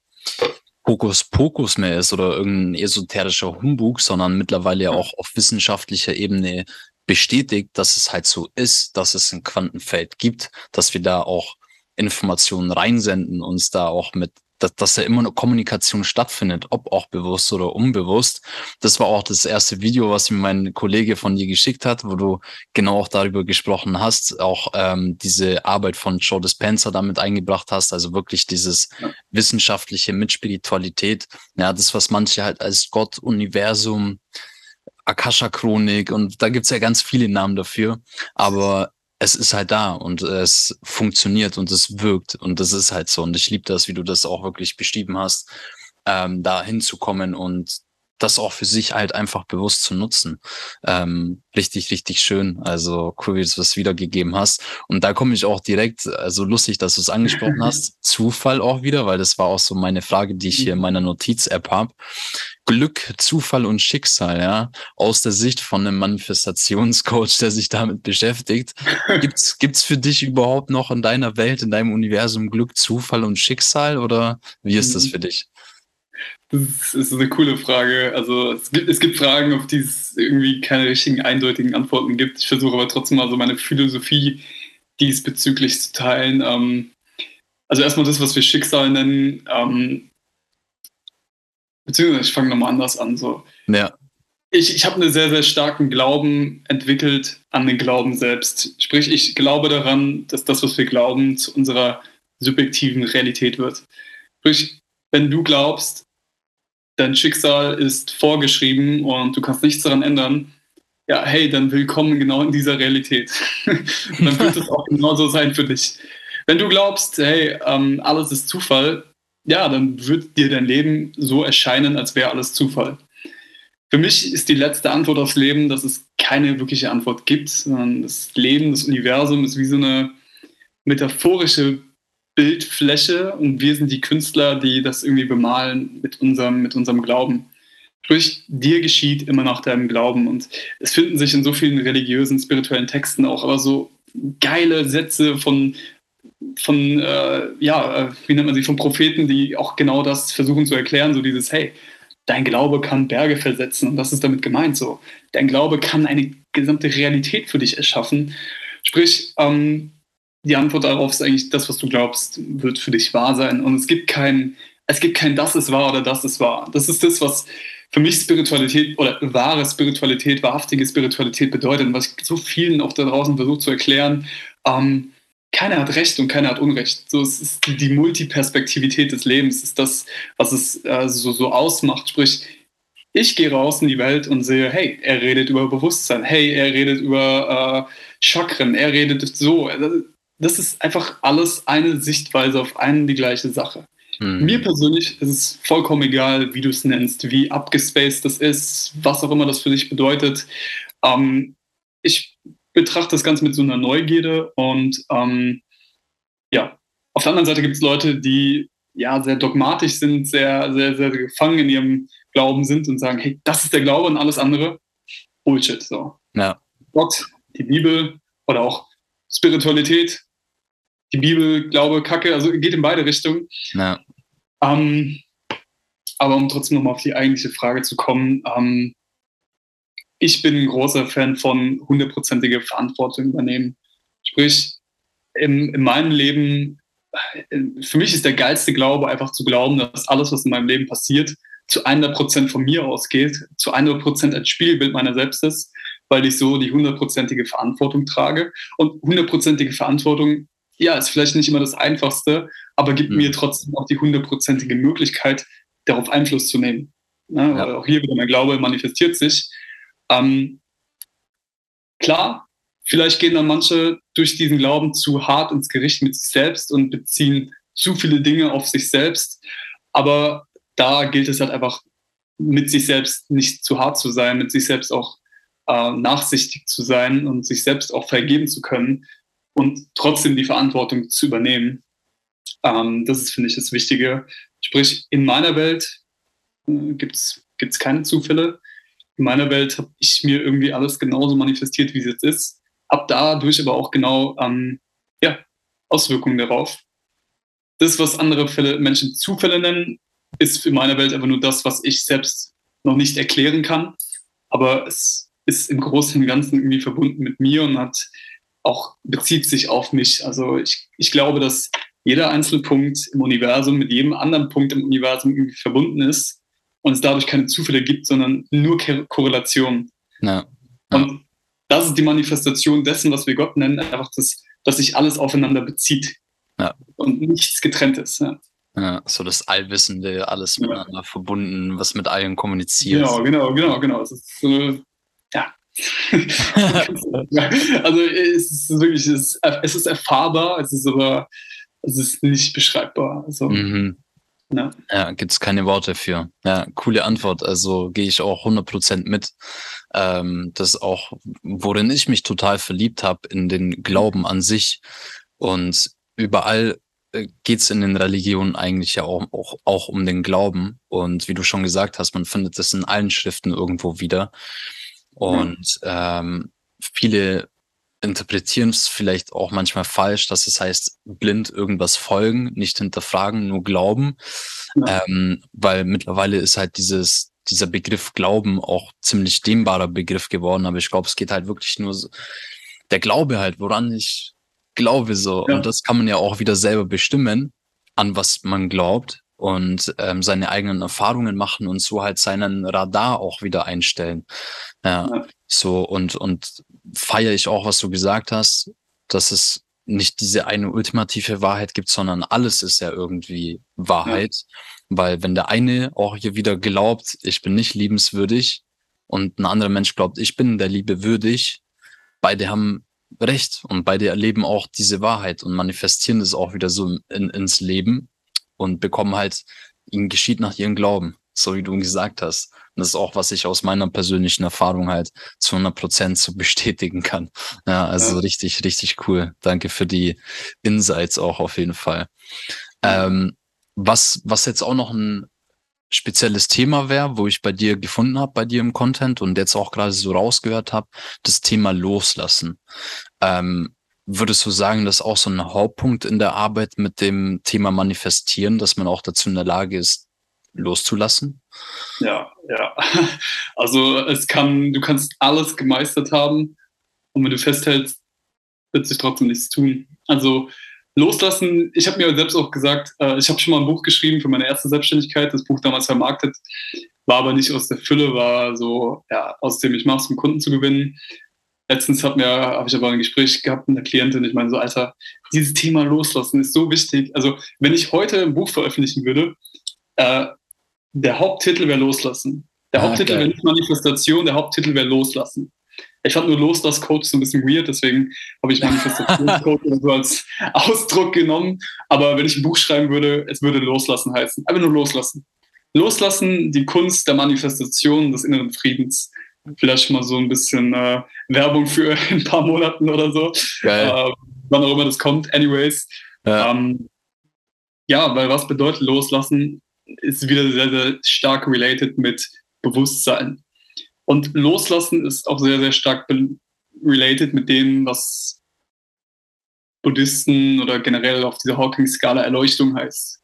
Hokuspokus mehr ist oder irgendein esoterischer Humbug, sondern mittlerweile ja auch auf wissenschaftlicher Ebene bestätigt, dass es halt so ist, dass es ein Quantenfeld gibt, dass wir da auch Informationen reinsenden, uns da auch mit dass, dass da immer eine Kommunikation stattfindet, ob auch bewusst oder unbewusst. Das war auch das erste Video, was mir mein Kollege von dir geschickt hat, wo du genau auch darüber gesprochen hast, auch ähm, diese Arbeit von Joe Dispenza damit eingebracht hast, also wirklich dieses wissenschaftliche mit Spiritualität, ja, das, was manche halt als Gott, Universum, Akasha-Chronik und da gibt's ja ganz viele Namen dafür, aber es ist halt da und es funktioniert und es wirkt und das ist halt so. Und ich liebe das, wie du das auch wirklich beschrieben hast, ähm, da hinzukommen und das auch für sich halt einfach bewusst zu nutzen. Ähm, richtig, richtig schön. Also cool, wie du es wiedergegeben hast. Und da komme ich auch direkt, also lustig, dass du es angesprochen hast, Zufall auch wieder, weil das war auch so meine Frage, die ich hier in meiner Notiz-App habe. Glück, Zufall und Schicksal, ja, aus der Sicht von einem Manifestationscoach, der sich damit beschäftigt. Gibt's, gibt's für dich überhaupt noch in deiner Welt, in deinem Universum Glück, Zufall und Schicksal oder wie ist das mhm. für dich? Das ist eine coole Frage. Also es gibt, es gibt Fragen, auf die es irgendwie keine richtigen, eindeutigen Antworten gibt. Ich versuche aber trotzdem mal so meine Philosophie diesbezüglich zu teilen. Ähm, also erstmal das, was wir Schicksal nennen. Beziehungsweise ich fange nochmal anders an. So. Ja. Ich, ich habe einen sehr, sehr starken Glauben entwickelt an den Glauben selbst. Sprich, ich glaube daran, dass das, was wir glauben, zu unserer subjektiven Realität wird. Sprich, wenn du glaubst, dein Schicksal ist vorgeschrieben und du kannst nichts daran ändern, ja, hey, dann willkommen genau in dieser Realität. dann wird es auch genauso sein für dich. Wenn du glaubst, hey, ähm, alles ist Zufall, ja, dann wird dir dein Leben so erscheinen, als wäre alles Zufall. Für mich ist die letzte Antwort aufs Leben, dass es keine wirkliche Antwort gibt, sondern das Leben, das Universum ist wie so eine metaphorische Bildfläche und wir sind die Künstler, die das irgendwie bemalen mit unserem, mit unserem Glauben. Sprich, dir geschieht immer nach deinem Glauben. Und es finden sich in so vielen religiösen, spirituellen Texten auch aber so geile Sätze von, von äh, ja, äh, wie nennt man sie, von Propheten, die auch genau das versuchen zu erklären, so dieses, hey, dein Glaube kann Berge versetzen und das ist damit gemeint so. Dein Glaube kann eine gesamte Realität für dich erschaffen. Sprich, ähm, die Antwort darauf ist eigentlich, das, was du glaubst, wird für dich wahr sein. Und es gibt kein, es gibt kein das ist wahr oder das ist wahr. Das ist das, was für mich Spiritualität oder wahre Spiritualität, wahrhaftige Spiritualität bedeutet und was ich so vielen auch da draußen versuche zu erklären. Ähm, keiner hat Recht und keiner hat Unrecht. So, es ist die, die Multiperspektivität des Lebens, ist das, was es äh, so, so ausmacht. Sprich, ich gehe raus in die Welt und sehe, hey, er redet über Bewusstsein, hey, er redet über äh, Chakren, er redet so. Das ist einfach alles eine Sichtweise auf eine die gleiche Sache. Hm. Mir persönlich ist es vollkommen egal, wie du es nennst, wie abgespaced das ist, was auch immer das für dich bedeutet. Ähm, ich betrachte das Ganze mit so einer Neugierde und ähm, ja, auf der anderen Seite gibt es Leute, die ja sehr dogmatisch sind, sehr, sehr, sehr gefangen in ihrem Glauben sind und sagen, hey, das ist der Glaube und alles andere Bullshit. So. Ja. Gott, die Bibel oder auch Spiritualität, die Bibel, Glaube, Kacke, also geht in beide Richtungen. Ja. Ähm, aber um trotzdem nochmal auf die eigentliche Frage zu kommen, ähm, ich bin ein großer Fan von hundertprozentige Verantwortung übernehmen. Sprich, in, in meinem Leben, für mich ist der geilste Glaube einfach zu glauben, dass alles, was in meinem Leben passiert, zu 100% von mir ausgeht, zu 100% als Spiegelbild meiner selbst ist, weil ich so die hundertprozentige Verantwortung trage. Und hundertprozentige Verantwortung, ja, ist vielleicht nicht immer das Einfachste, aber gibt mhm. mir trotzdem auch die hundertprozentige Möglichkeit, darauf Einfluss zu nehmen. Ja, ja. Auch hier wieder mein Glaube manifestiert sich. Ähm, klar, vielleicht gehen dann manche durch diesen Glauben zu hart ins Gericht mit sich selbst und beziehen zu viele Dinge auf sich selbst. Aber da gilt es halt einfach, mit sich selbst nicht zu hart zu sein, mit sich selbst auch äh, nachsichtig zu sein und sich selbst auch vergeben zu können und trotzdem die Verantwortung zu übernehmen. Ähm, das ist, finde ich, das Wichtige. Sprich, in meiner Welt äh, gibt es keine Zufälle in meiner Welt habe ich mir irgendwie alles genauso manifestiert, wie es jetzt ist. Hab dadurch aber auch genau ähm, ja, Auswirkungen darauf. Das, was andere Fälle, Menschen Zufälle nennen, ist in meiner Welt aber nur das, was ich selbst noch nicht erklären kann. Aber es ist im Großen und Ganzen irgendwie verbunden mit mir und hat auch bezieht sich auf mich. Also ich, ich glaube, dass jeder einzelne Punkt im Universum mit jedem anderen Punkt im Universum irgendwie verbunden ist und es dadurch keine Zufälle gibt, sondern nur Korrelationen. Ja. Ja. Und das ist die Manifestation dessen, was wir Gott nennen, einfach das, dass sich alles aufeinander bezieht ja. und nichts getrennt ist. Ja. So das Allwissende, alles miteinander verbunden, was mit allen kommuniziert. Genau, genau, genau, genau. Es ist so, ja. also es ist wirklich, es ist, es ist erfahrbar, es ist aber, es ist nicht beschreibbar. Also, mhm. Ja, ja gibt es keine Worte für. Ja, coole Antwort. Also gehe ich auch 100% mit. Ähm, das ist auch, worin ich mich total verliebt habe, in den Glauben an sich. Und überall äh, geht's in den Religionen eigentlich ja auch, auch, auch um den Glauben. Und wie du schon gesagt hast, man findet das in allen Schriften irgendwo wieder. Und ähm, viele interpretieren es vielleicht auch manchmal falsch, dass es heißt, blind irgendwas folgen, nicht hinterfragen, nur glauben. Ja. Ähm, weil mittlerweile ist halt dieses, dieser Begriff Glauben auch ziemlich dehnbarer Begriff geworden. Aber ich glaube, es geht halt wirklich nur so, der Glaube halt, woran ich glaube so. Ja. Und das kann man ja auch wieder selber bestimmen, an was man glaubt und ähm, seine eigenen Erfahrungen machen und so halt seinen Radar auch wieder einstellen. Ja, ja. so und und feiere ich auch, was du gesagt hast, dass es nicht diese eine ultimative Wahrheit gibt, sondern alles ist ja irgendwie Wahrheit. Ja. Weil wenn der eine auch hier wieder glaubt, ich bin nicht liebenswürdig und ein anderer Mensch glaubt, ich bin der Liebe würdig, beide haben recht und beide erleben auch diese Wahrheit und manifestieren das auch wieder so in, ins Leben und bekommen halt, ihnen geschieht nach ihrem Glauben, so wie du gesagt hast. Und das ist auch, was ich aus meiner persönlichen Erfahrung halt zu 100 Prozent so bestätigen kann. Ja, also ja. richtig, richtig cool. Danke für die Insights auch auf jeden Fall. Ähm, was, was jetzt auch noch ein spezielles Thema wäre, wo ich bei dir gefunden habe, bei dir im Content und jetzt auch gerade so rausgehört habe, das Thema Loslassen. Ähm, würdest du sagen, das ist auch so ein Hauptpunkt in der Arbeit mit dem Thema Manifestieren, dass man auch dazu in der Lage ist, loszulassen? Ja, ja. Also es kann, du kannst alles gemeistert haben und wenn du festhältst, wird sich trotzdem nichts tun. Also loslassen, ich habe mir selbst auch gesagt, äh, ich habe schon mal ein Buch geschrieben für meine erste Selbstständigkeit, das Buch damals vermarktet, war aber nicht aus der Fülle, war so, ja, aus dem ich mache um Kunden zu gewinnen. Letztens habe hab ich aber ein Gespräch gehabt mit einer Klientin, ich meine so, Alter, dieses Thema loslassen ist so wichtig. Also wenn ich heute ein Buch veröffentlichen würde, äh, der Haupttitel wäre loslassen. Der ah, Haupttitel wäre nicht Manifestation, der Haupttitel wäre loslassen. Ich fand nur Loslass-Coach so ein bisschen weird, deswegen habe ich Manifestationscoach so als Ausdruck genommen. Aber wenn ich ein Buch schreiben würde, es würde Loslassen heißen. Einfach nur loslassen. Loslassen, die Kunst der Manifestation des inneren Friedens. Vielleicht mal so ein bisschen äh, Werbung für ein paar Monaten oder so. Äh, wann auch immer das kommt. Anyways. Ja. Ähm, ja, weil was bedeutet Loslassen? Ist wieder sehr, sehr stark related mit Bewusstsein. Und Loslassen ist auch sehr, sehr stark related mit dem, was Buddhisten oder generell auf dieser Hawking-Skala Erleuchtung heißt.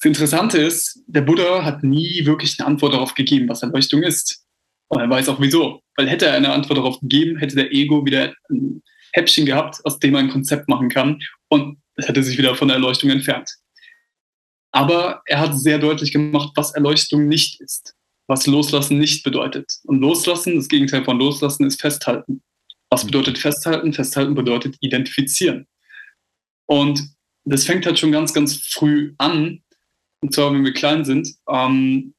Das Interessante ist, der Buddha hat nie wirklich eine Antwort darauf gegeben, was Erleuchtung ist. Und er weiß auch wieso. Weil hätte er eine Antwort darauf gegeben, hätte der Ego wieder ein Häppchen gehabt, aus dem er ein Konzept machen kann. Und es hätte sich wieder von der Erleuchtung entfernt. Aber er hat sehr deutlich gemacht, was Erleuchtung nicht ist was Loslassen nicht bedeutet. Und Loslassen, das Gegenteil von Loslassen, ist Festhalten. Was mhm. bedeutet Festhalten? Festhalten bedeutet Identifizieren. Und das fängt halt schon ganz, ganz früh an. Und zwar, wenn wir klein sind. Ähm,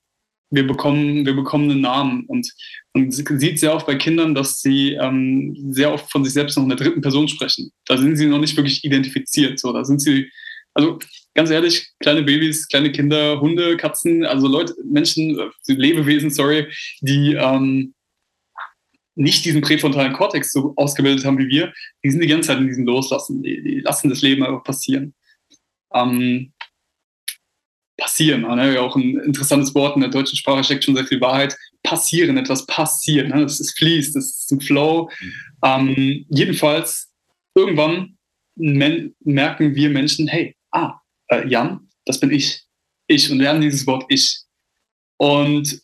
wir bekommen, wir bekommen einen Namen. Und man sieht sehr oft bei Kindern, dass sie ähm, sehr oft von sich selbst noch in der dritten Person sprechen. Da sind sie noch nicht wirklich identifiziert. So, da sind sie, also ganz ehrlich, kleine Babys, kleine Kinder, Hunde, Katzen, also Leute, Menschen, Lebewesen, sorry, die ähm, nicht diesen präfrontalen Kortex so ausgebildet haben wie wir, die sind die ganze Zeit in diesem Loslassen. Die, die lassen das Leben einfach passieren. Ähm, passieren, ne? auch ein interessantes Wort in der deutschen Sprache steckt schon sehr viel Wahrheit. Passieren, etwas passiert, ne? das ist fließt, das ist ein Flow. Mhm. Ähm, jedenfalls, irgendwann merken wir Menschen, hey, ah, äh, Jan, das bin ich. Ich und lernen dieses Wort ich. Und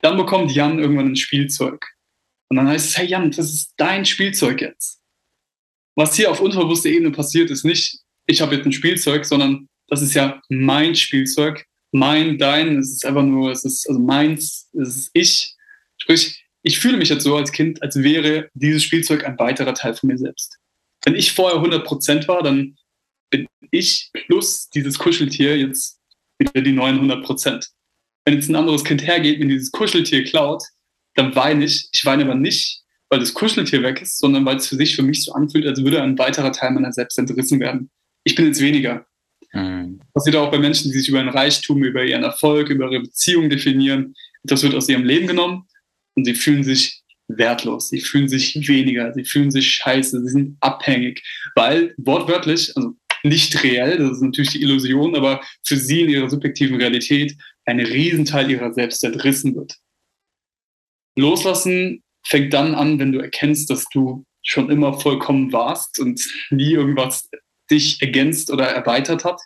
dann bekommt Jan irgendwann ein Spielzeug. Und dann heißt es, hey Jan, das ist dein Spielzeug jetzt. Was hier auf unterbewusster Ebene passiert, ist nicht, ich habe jetzt ein Spielzeug, sondern das ist ja mein Spielzeug, mein, dein, es ist einfach nur, es ist also meins, es ist ich. Sprich, ich fühle mich jetzt so als Kind, als wäre dieses Spielzeug ein weiterer Teil von mir selbst. Wenn ich vorher 100% war, dann bin ich plus dieses Kuscheltier jetzt wieder die 900 Prozent. Wenn jetzt ein anderes Kind hergeht und dieses Kuscheltier klaut, dann weine ich. Ich weine aber nicht, weil das Kuscheltier weg ist, sondern weil es für sich für mich so anfühlt, als würde ein weiterer Teil meiner selbst entrissen werden. Ich bin jetzt weniger. Mhm. Passiert auch bei Menschen, die sich über ein Reichtum, über ihren Erfolg, über ihre Beziehung definieren. Das wird aus ihrem Leben genommen und sie fühlen sich wertlos, sie fühlen sich weniger, sie fühlen sich scheiße, sie sind abhängig, weil wortwörtlich, also nicht reell, das ist natürlich die Illusion, aber für sie in ihrer subjektiven Realität ein Riesenteil ihrer selbst entrissen wird. Loslassen fängt dann an, wenn du erkennst, dass du schon immer vollkommen warst und nie irgendwas dich ergänzt oder erweitert hat,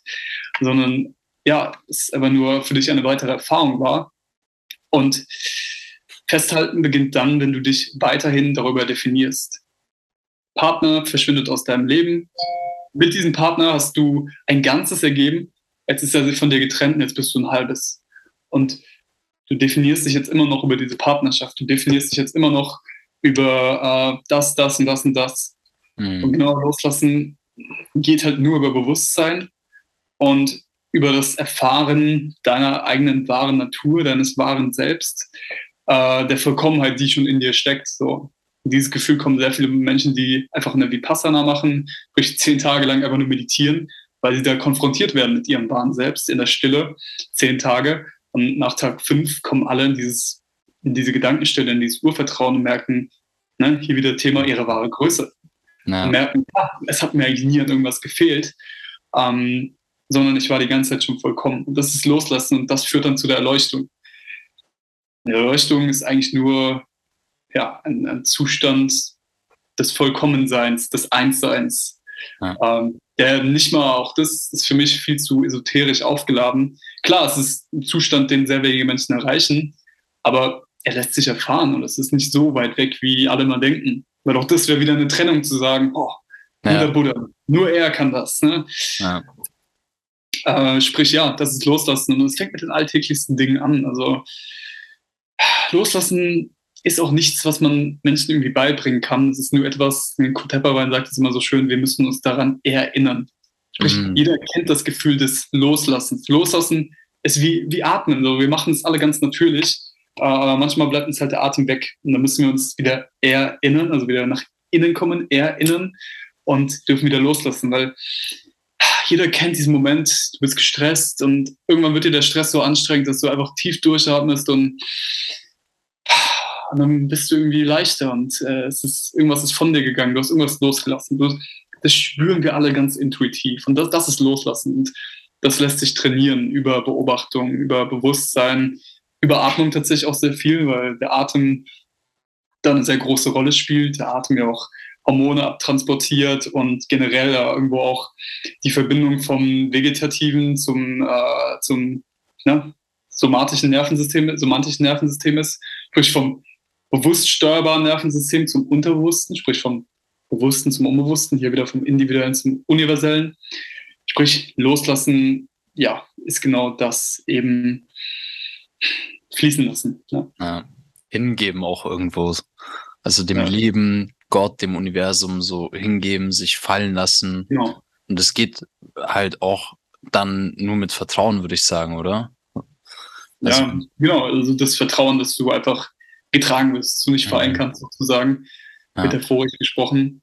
sondern ja, es aber nur für dich eine weitere Erfahrung war. Und Festhalten beginnt dann, wenn du dich weiterhin darüber definierst. Partner verschwindet aus deinem Leben, mit diesem Partner hast du ein Ganzes ergeben. Jetzt ist er sich von dir getrennt und jetzt bist du ein halbes. Und du definierst dich jetzt immer noch über diese Partnerschaft. Du definierst dich jetzt immer noch über äh, das, das und das und das. Mhm. Und genau loslassen geht halt nur über Bewusstsein und über das Erfahren deiner eigenen wahren Natur, deines wahren Selbst, äh, der Vollkommenheit, die schon in dir steckt. So dieses Gefühl kommen sehr viele Menschen, die einfach eine Vipassana machen, sprich zehn Tage lang einfach nur meditieren weil sie da konfrontiert werden mit ihrem Wahn selbst in der Stille, zehn Tage. Und nach Tag fünf kommen alle in, dieses, in diese Gedankenstille, in dieses Urvertrauen und merken, ne, hier wieder Thema ihre wahre Größe. Ja. Und merken, ja, es hat mir eigentlich nie an irgendwas gefehlt, ähm, sondern ich war die ganze Zeit schon vollkommen. Und das ist Loslassen und das führt dann zu der Erleuchtung. Die Erleuchtung ist eigentlich nur ja, ein, ein Zustand des Vollkommenseins, des Einsseins. Ja. Ähm, der nicht mal, auch das ist für mich viel zu esoterisch aufgeladen. Klar, es ist ein Zustand, den sehr wenige Menschen erreichen, aber er lässt sich erfahren und es ist nicht so weit weg, wie alle mal denken. Weil auch das wäre wieder eine Trennung zu sagen, oh, nur ja. der Buddha, nur er kann das. Ne? Ja. Äh, sprich, ja, das ist Loslassen und es fängt mit den alltäglichsten Dingen an. Also Loslassen ist auch nichts, was man Menschen irgendwie beibringen kann. Es ist nur etwas, Kurt Tepperwein sagt es immer so schön, wir müssen uns daran erinnern. Sprich, mhm. jeder kennt das Gefühl des Loslassens. Loslassen ist wie, wie Atmen. So, wir machen es alle ganz natürlich, aber manchmal bleibt uns halt der Atem weg. Und dann müssen wir uns wieder erinnern, also wieder nach innen kommen, erinnern und dürfen wieder loslassen, weil jeder kennt diesen Moment, du bist gestresst und irgendwann wird dir der Stress so anstrengend, dass du einfach tief durchatmest und und dann bist du irgendwie leichter und äh, es ist, irgendwas ist von dir gegangen, du hast irgendwas losgelassen. Du, das spüren wir alle ganz intuitiv und das, das ist Loslassen und das lässt sich trainieren über Beobachtung, über Bewusstsein, über Atmung tatsächlich auch sehr viel, weil der Atem da eine sehr große Rolle spielt, der Atem ja auch Hormone abtransportiert und generell ja irgendwo auch die Verbindung vom vegetativen zum, äh, zum ne, somatischen Nervensystem, somantischen Nervensystem ist, sprich vom bewusst steuerbaren Nervensystem zum Unterbewussten, sprich vom Bewussten zum Unbewussten, hier wieder vom Individuellen zum Universellen. Sprich, loslassen, ja, ist genau das eben fließen lassen. Ne? Ja, hingeben auch irgendwo. Also dem ja. Leben, Gott, dem Universum so hingeben, sich fallen lassen. Genau. Und das geht halt auch dann nur mit Vertrauen, würde ich sagen, oder? Also, ja, genau. Also das Vertrauen, dass du einfach getragen wirst, du nicht vereinen kannst, sozusagen, ja. metaphorisch gesprochen.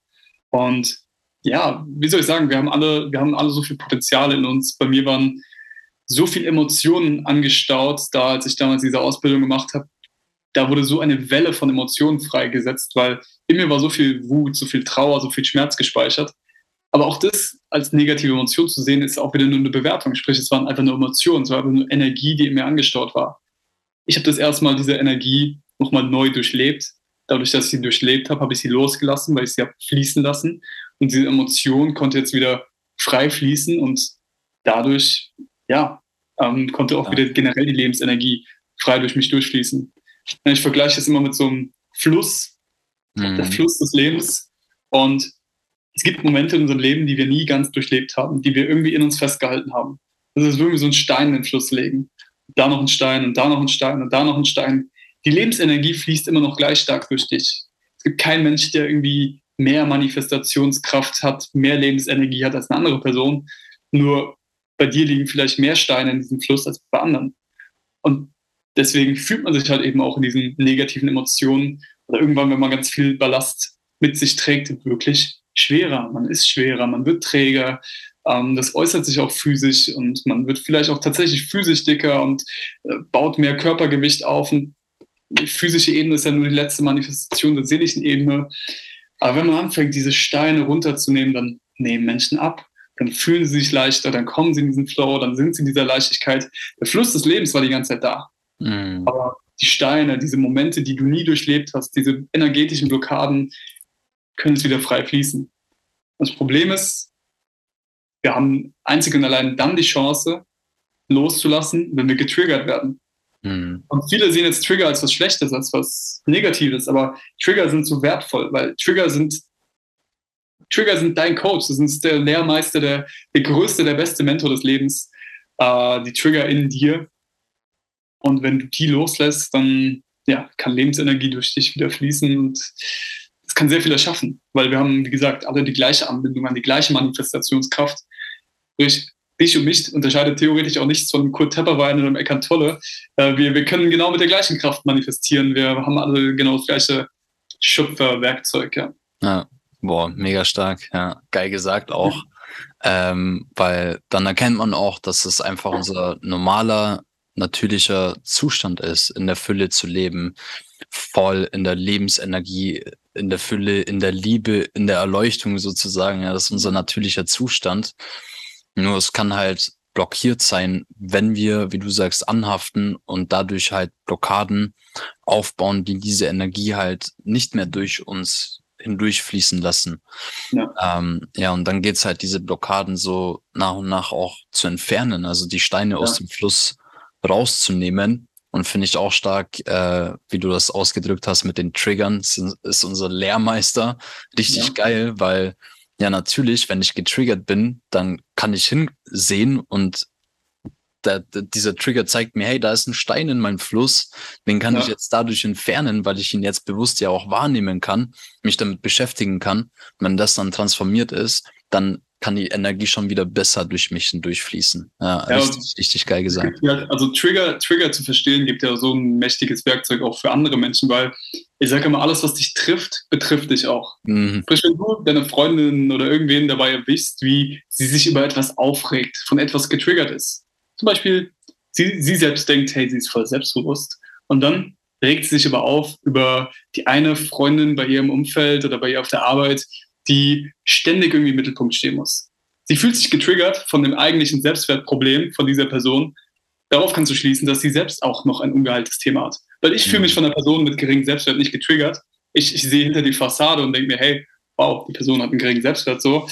Und ja, wie soll ich sagen, wir haben alle, wir haben alle so viel Potenzial in uns. Bei mir waren so viele Emotionen angestaut, da als ich damals diese Ausbildung gemacht habe, da wurde so eine Welle von Emotionen freigesetzt, weil in mir war so viel Wut, so viel Trauer, so viel Schmerz gespeichert. Aber auch das als negative Emotion zu sehen, ist auch wieder nur eine Bewertung. Sprich, es waren einfach nur Emotionen, es war einfach nur Energie, die in mir angestaut war. Ich habe das erstmal diese Energie nochmal neu durchlebt. Dadurch, dass ich sie durchlebt habe, habe ich sie losgelassen, weil ich sie habe fließen lassen. Und diese Emotion konnte jetzt wieder frei fließen und dadurch, ja, ähm, konnte auch wieder generell die Lebensenergie frei durch mich durchfließen. Ich vergleiche es immer mit so einem Fluss, mhm. der Fluss des Lebens. Und es gibt Momente in unserem Leben, die wir nie ganz durchlebt haben, die wir irgendwie in uns festgehalten haben. Das ist irgendwie so ein Stein in den Fluss legen. Da noch ein Stein und da noch ein Stein und da noch ein Stein die Lebensenergie fließt immer noch gleich stark durch dich. Es gibt keinen Mensch, der irgendwie mehr Manifestationskraft hat, mehr Lebensenergie hat als eine andere Person. Nur bei dir liegen vielleicht mehr Steine in diesem Fluss als bei anderen. Und deswegen fühlt man sich halt eben auch in diesen negativen Emotionen oder irgendwann, wenn man ganz viel Ballast mit sich trägt, wirklich schwerer. Man ist schwerer, man wird träger. Ähm, das äußert sich auch physisch und man wird vielleicht auch tatsächlich physisch dicker und äh, baut mehr Körpergewicht auf. Und die physische Ebene ist ja nur die letzte Manifestation der seelischen Ebene. Aber wenn man anfängt, diese Steine runterzunehmen, dann nehmen Menschen ab, dann fühlen sie sich leichter, dann kommen sie in diesen Flow, dann sind sie in dieser Leichtigkeit. Der Fluss des Lebens war die ganze Zeit da. Mhm. Aber die Steine, diese Momente, die du nie durchlebt hast, diese energetischen Blockaden, können es wieder frei fließen. Das Problem ist, wir haben einzig und allein dann die Chance, loszulassen, wenn wir getriggert werden. Mhm. Und viele sehen jetzt Trigger als was Schlechtes, als was Negatives, aber Trigger sind so wertvoll, weil Trigger sind Trigger sind dein Coach, das ist der Lehrmeister, der, der größte, der beste Mentor des Lebens, äh, die Trigger in dir. Und wenn du die loslässt, dann ja, kann Lebensenergie durch dich wieder fließen und es kann sehr viel erschaffen, weil wir haben, wie gesagt, alle die gleiche Anbindung an die gleiche Manifestationskraft. Durch dich und mich unterscheidet theoretisch auch nichts von Kurt Tepperwein oder Eckart Tolle. Äh, wir, wir können genau mit der gleichen Kraft manifestieren. Wir haben alle genau das gleiche Schöpferwerkzeug. Ja. ja, boah, mega stark. Ja, geil gesagt auch. Ähm, weil dann erkennt man auch, dass es einfach unser normaler, natürlicher Zustand ist, in der Fülle zu leben, voll in der Lebensenergie, in der Fülle, in der Liebe, in der Erleuchtung sozusagen. Ja, das ist unser natürlicher Zustand. Nur es kann halt blockiert sein, wenn wir, wie du sagst, anhaften und dadurch halt Blockaden aufbauen, die diese Energie halt nicht mehr durch uns hindurchfließen lassen. Ja, ähm, ja und dann geht's halt, diese Blockaden so nach und nach auch zu entfernen, also die Steine ja. aus dem Fluss rauszunehmen. Und finde ich auch stark, äh, wie du das ausgedrückt hast mit den Triggern, ist, ist unser Lehrmeister richtig ja. geil, weil ja, natürlich, wenn ich getriggert bin, dann kann ich hinsehen und der, der, dieser Trigger zeigt mir, hey, da ist ein Stein in meinem Fluss, den kann ja. ich jetzt dadurch entfernen, weil ich ihn jetzt bewusst ja auch wahrnehmen kann, mich damit beschäftigen kann. wenn das dann transformiert ist, dann kann die Energie schon wieder besser durch mich durchfließen. Ja, ja richtig, richtig geil gesagt. Also Trigger, Trigger zu verstehen, gibt ja so ein mächtiges Werkzeug auch für andere Menschen, weil ich sage immer, alles, was dich trifft, betrifft dich auch. Mhm. Sprich, wenn du deine Freundin oder irgendwen dabei erwischst, wie sie sich über etwas aufregt, von etwas getriggert ist. Zum Beispiel, sie, sie selbst denkt, hey, sie ist voll selbstbewusst. Und dann regt sie sich aber auf über die eine Freundin bei ihrem Umfeld oder bei ihr auf der Arbeit, die ständig irgendwie im Mittelpunkt stehen muss. Sie fühlt sich getriggert von dem eigentlichen Selbstwertproblem von dieser Person. Darauf kannst du schließen, dass sie selbst auch noch ein ungeheiltes Thema hat. Weil ich fühle mich von einer Person mit geringem Selbstwert nicht getriggert. Ich, ich sehe hinter die Fassade und denke mir, hey, wow, die Person hat einen geringen Selbstwert so.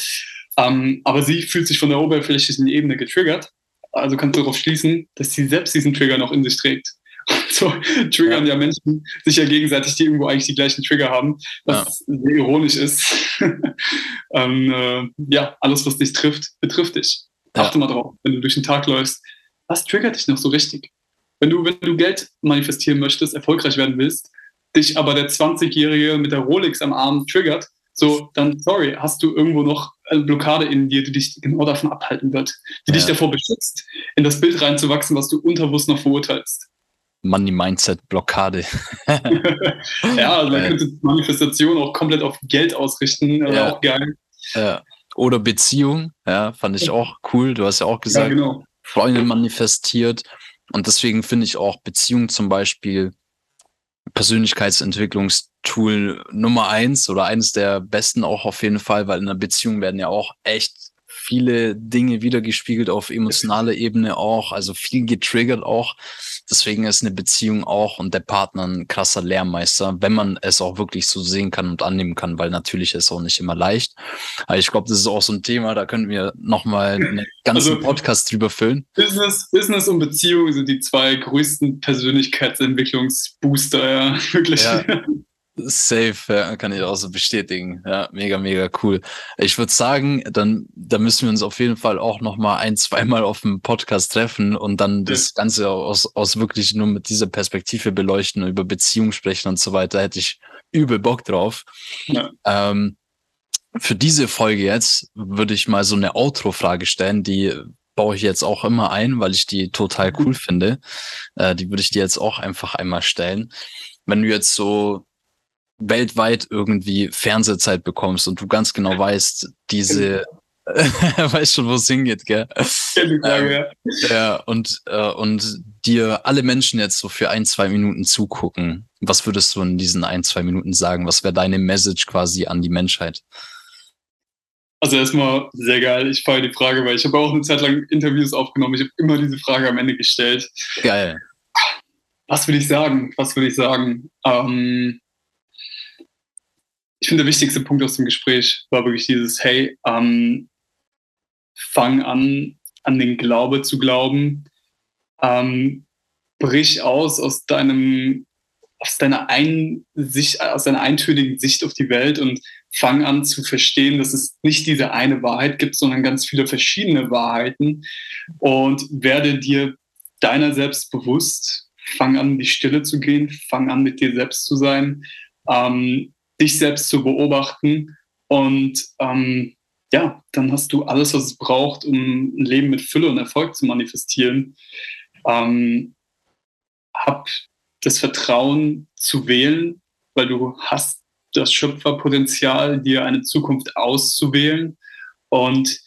Ähm, aber sie fühlt sich von der oberflächlichen Ebene getriggert. Also kannst du darauf schließen, dass sie selbst diesen Trigger noch in sich trägt. so triggern ja. ja. Menschen sich ja gegenseitig, die irgendwo eigentlich die gleichen Trigger haben, was ja. sehr ironisch ist. ähm, äh, ja, alles, was dich trifft, betrifft dich. Achte ja. mal drauf, wenn du durch den Tag läufst. Was triggert dich noch so richtig? Wenn du, wenn du Geld manifestieren möchtest, erfolgreich werden willst, dich aber der 20-Jährige mit der Rolex am Arm triggert, so, dann sorry, hast du irgendwo noch eine Blockade in dir, die dich genau davon abhalten wird, die dich davor beschützt, in das Bild reinzuwachsen, was du unterbewusst noch verurteilst. Money Mindset Blockade. ja, also man äh. könnte Manifestation auch komplett auf Geld ausrichten, ja. auch geil. Ja. Oder Beziehung, ja, fand ich auch cool. Du hast ja auch gesagt, ja, genau. Freunde manifestiert. Und deswegen finde ich auch Beziehung zum Beispiel Persönlichkeitsentwicklungstool Nummer eins oder eines der besten auch auf jeden Fall, weil in einer Beziehung werden ja auch echt viele Dinge wiedergespiegelt auf emotionaler Ebene auch, also viel getriggert auch. Deswegen ist eine Beziehung auch und der Partner ein krasser Lehrmeister, wenn man es auch wirklich so sehen kann und annehmen kann, weil natürlich ist es auch nicht immer leicht. Aber ich glaube, das ist auch so ein Thema, da könnten wir nochmal einen ganzen also, Podcast drüber füllen. Business, Business und Beziehung sind die zwei größten Persönlichkeitsentwicklungsbooster, ja, wirklich. Ja. Safe, ja, kann ich auch so bestätigen. Ja, mega, mega cool. Ich würde sagen, dann, da müssen wir uns auf jeden Fall auch noch mal ein, zweimal auf dem Podcast treffen und dann ja. das Ganze aus, aus wirklich nur mit dieser Perspektive beleuchten, über Beziehungen sprechen und so weiter. Hätte ich übel Bock drauf. Ja. Ähm, für diese Folge jetzt würde ich mal so eine Outro-Frage stellen, die baue ich jetzt auch immer ein, weil ich die total cool finde. Äh, die würde ich dir jetzt auch einfach einmal stellen. Wenn du jetzt so weltweit irgendwie Fernsehzeit bekommst und du ganz genau weißt, diese weißt schon, wo es hingeht, gell? Ähm, ja. ja, und, äh, und dir alle Menschen jetzt so für ein, zwei Minuten zugucken. Was würdest du in diesen ein, zwei Minuten sagen? Was wäre deine Message quasi an die Menschheit? Also erstmal sehr geil. Ich feiere die Frage, weil ich habe auch eine Zeit lang Interviews aufgenommen. Ich habe immer diese Frage am Ende gestellt. Geil. Was würde ich sagen? Was würde ich sagen? Ähm, ich finde, der wichtigste Punkt aus dem Gespräch war wirklich dieses, hey, ähm, fang an, an den Glaube zu glauben, ähm, brich aus aus deinem, aus deiner Einsicht, aus deiner eintönigen Sicht auf die Welt und fang an zu verstehen, dass es nicht diese eine Wahrheit gibt, sondern ganz viele verschiedene Wahrheiten. Und werde dir deiner selbst bewusst, fang an, in die Stille zu gehen, fang an, mit dir selbst zu sein, ähm, dich selbst zu beobachten und ähm, ja, dann hast du alles, was es braucht, um ein Leben mit Fülle und Erfolg zu manifestieren. Ähm, hab das Vertrauen zu wählen, weil du hast das Schöpferpotenzial, dir eine Zukunft auszuwählen und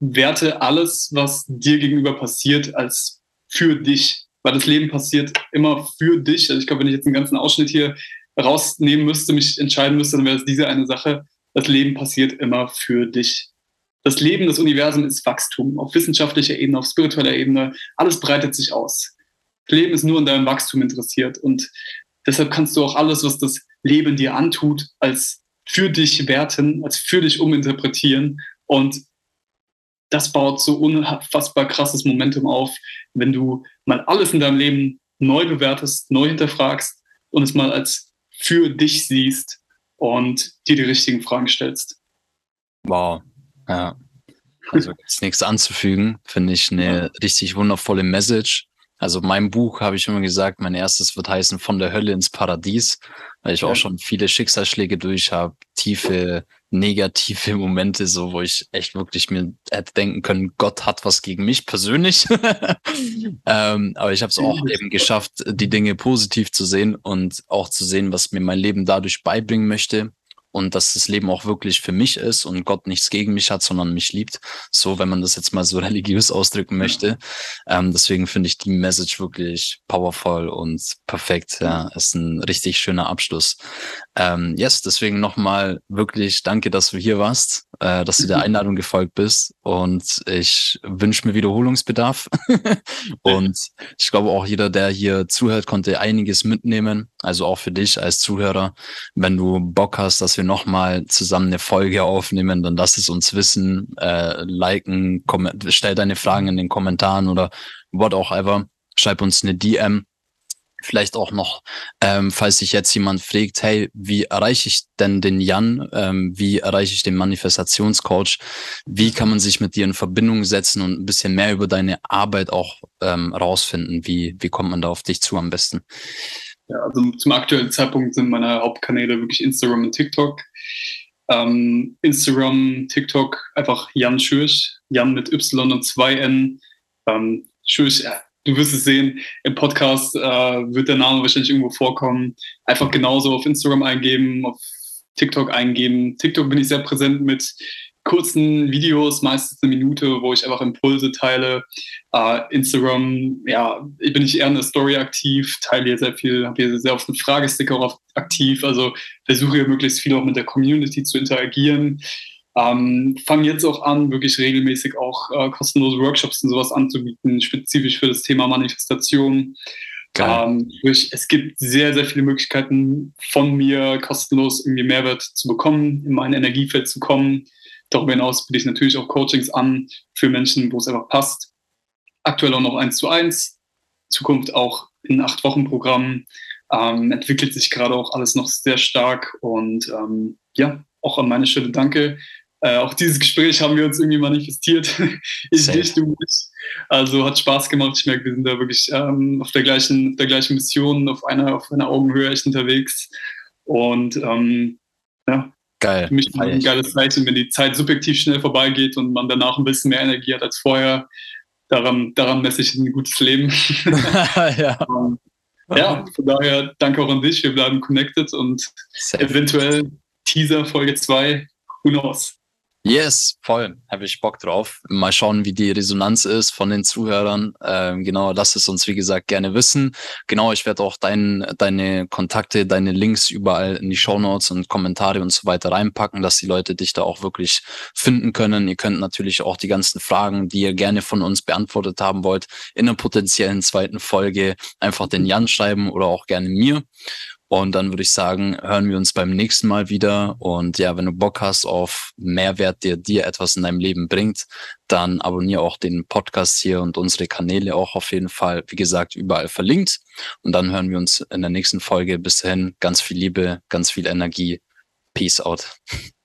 werte alles, was dir gegenüber passiert, als für dich. Weil das Leben passiert immer für dich. Also ich glaube, wenn ich jetzt einen ganzen Ausschnitt hier rausnehmen müsste, mich entscheiden müsste, dann wäre es diese eine Sache. Das Leben passiert immer für dich. Das Leben, das Universum ist Wachstum auf wissenschaftlicher Ebene, auf spiritueller Ebene. Alles breitet sich aus. Das Leben ist nur in deinem Wachstum interessiert. Und deshalb kannst du auch alles, was das Leben dir antut, als für dich werten, als für dich uminterpretieren. Und das baut so unfassbar krasses Momentum auf, wenn du mal alles in deinem Leben neu bewertest, neu hinterfragst und es mal als für dich siehst und dir die richtigen Fragen stellst. Wow, ja. Also ist nichts anzufügen, finde ich eine ja. richtig wundervolle Message. Also mein Buch habe ich immer gesagt, mein erstes wird heißen Von der Hölle ins Paradies, weil ich ja. auch schon viele Schicksalsschläge durch habe, tiefe negative Momente, so wo ich echt wirklich mir hätte denken können, Gott hat was gegen mich persönlich. ähm, aber ich habe es auch eben geschafft, die Dinge positiv zu sehen und auch zu sehen, was mir mein Leben dadurch beibringen möchte und dass das Leben auch wirklich für mich ist und Gott nichts gegen mich hat, sondern mich liebt. So, wenn man das jetzt mal so religiös ausdrücken möchte. Ähm, deswegen finde ich die Message wirklich powerful und perfekt. Ja, ist ein richtig schöner Abschluss. Ähm, yes, deswegen nochmal wirklich danke, dass du hier warst, äh, dass du der Einladung gefolgt bist und ich wünsche mir Wiederholungsbedarf. und ich glaube auch jeder, der hier zuhört, konnte einiges mitnehmen. Also auch für dich als Zuhörer, wenn du Bock hast, dass wir nochmal zusammen eine Folge aufnehmen, dann lass es uns wissen, äh, liken, stell deine Fragen in den Kommentaren oder what auch ever. Schreib uns eine DM Vielleicht auch noch, ähm, falls sich jetzt jemand fragt, hey, wie erreiche ich denn den Jan? Ähm, wie erreiche ich den Manifestationscoach? Wie kann man sich mit dir in Verbindung setzen und ein bisschen mehr über deine Arbeit auch ähm, rausfinden? Wie, wie kommt man da auf dich zu am besten? Ja, also zum aktuellen Zeitpunkt sind meine Hauptkanäle wirklich Instagram und TikTok. Ähm, Instagram, TikTok, einfach Jan Schürch, Jan mit Y und 2 N. Ähm, Schürch, du wirst es sehen, im Podcast äh, wird der Name wahrscheinlich irgendwo vorkommen. Einfach genauso auf Instagram eingeben, auf TikTok eingeben. TikTok bin ich sehr präsent mit kurzen Videos, meistens eine Minute, wo ich einfach Impulse teile. Uh, Instagram, ja, ich bin ich eher in der Story aktiv, teile hier sehr viel, habe hier sehr oft einen Fragesticker auch aktiv, also versuche hier möglichst viel auch mit der Community zu interagieren. Ähm, fangen jetzt auch an, wirklich regelmäßig auch äh, kostenlose Workshops und sowas anzubieten, spezifisch für das Thema Manifestation. Ähm, es gibt sehr, sehr viele Möglichkeiten von mir kostenlos irgendwie Mehrwert zu bekommen, in mein Energiefeld zu kommen. Darüber hinaus biete ich natürlich auch Coachings an für Menschen, wo es einfach passt. Aktuell auch noch eins zu eins, Zukunft auch in acht Wochen Programm. Ähm, entwickelt sich gerade auch alles noch sehr stark und ähm, ja, auch an meiner Stelle danke äh, auch dieses Gespräch haben wir uns irgendwie manifestiert. ich dich, du mich. Also hat Spaß gemacht. Ich merke, wir sind da wirklich ähm, auf, der gleichen, auf der gleichen Mission, auf einer, auf einer Augenhöhe echt unterwegs. Und ähm, ja, Geil. Für mich ein geiles Zeichen, wenn die Zeit subjektiv schnell vorbeigeht und man danach ein bisschen mehr Energie hat als vorher. Daran, daran messe ich ein gutes Leben. ja. ja, von daher danke auch an dich. Wir bleiben connected und Safe. eventuell Teaser Folge 2. Who knows? Yes, voll. Habe ich Bock drauf. Mal schauen, wie die Resonanz ist von den Zuhörern. Ähm, genau, lass es uns, wie gesagt, gerne wissen. Genau, ich werde auch dein, deine Kontakte, deine Links überall in die Show Notes und Kommentare und so weiter reinpacken, dass die Leute dich da auch wirklich finden können. Ihr könnt natürlich auch die ganzen Fragen, die ihr gerne von uns beantwortet haben wollt, in einer potenziellen zweiten Folge einfach den Jan schreiben oder auch gerne mir. Und dann würde ich sagen, hören wir uns beim nächsten Mal wieder. Und ja, wenn du Bock hast auf Mehrwert, der dir etwas in deinem Leben bringt, dann abonniere auch den Podcast hier und unsere Kanäle auch auf jeden Fall, wie gesagt, überall verlinkt. Und dann hören wir uns in der nächsten Folge. Bis dahin, ganz viel Liebe, ganz viel Energie. Peace out.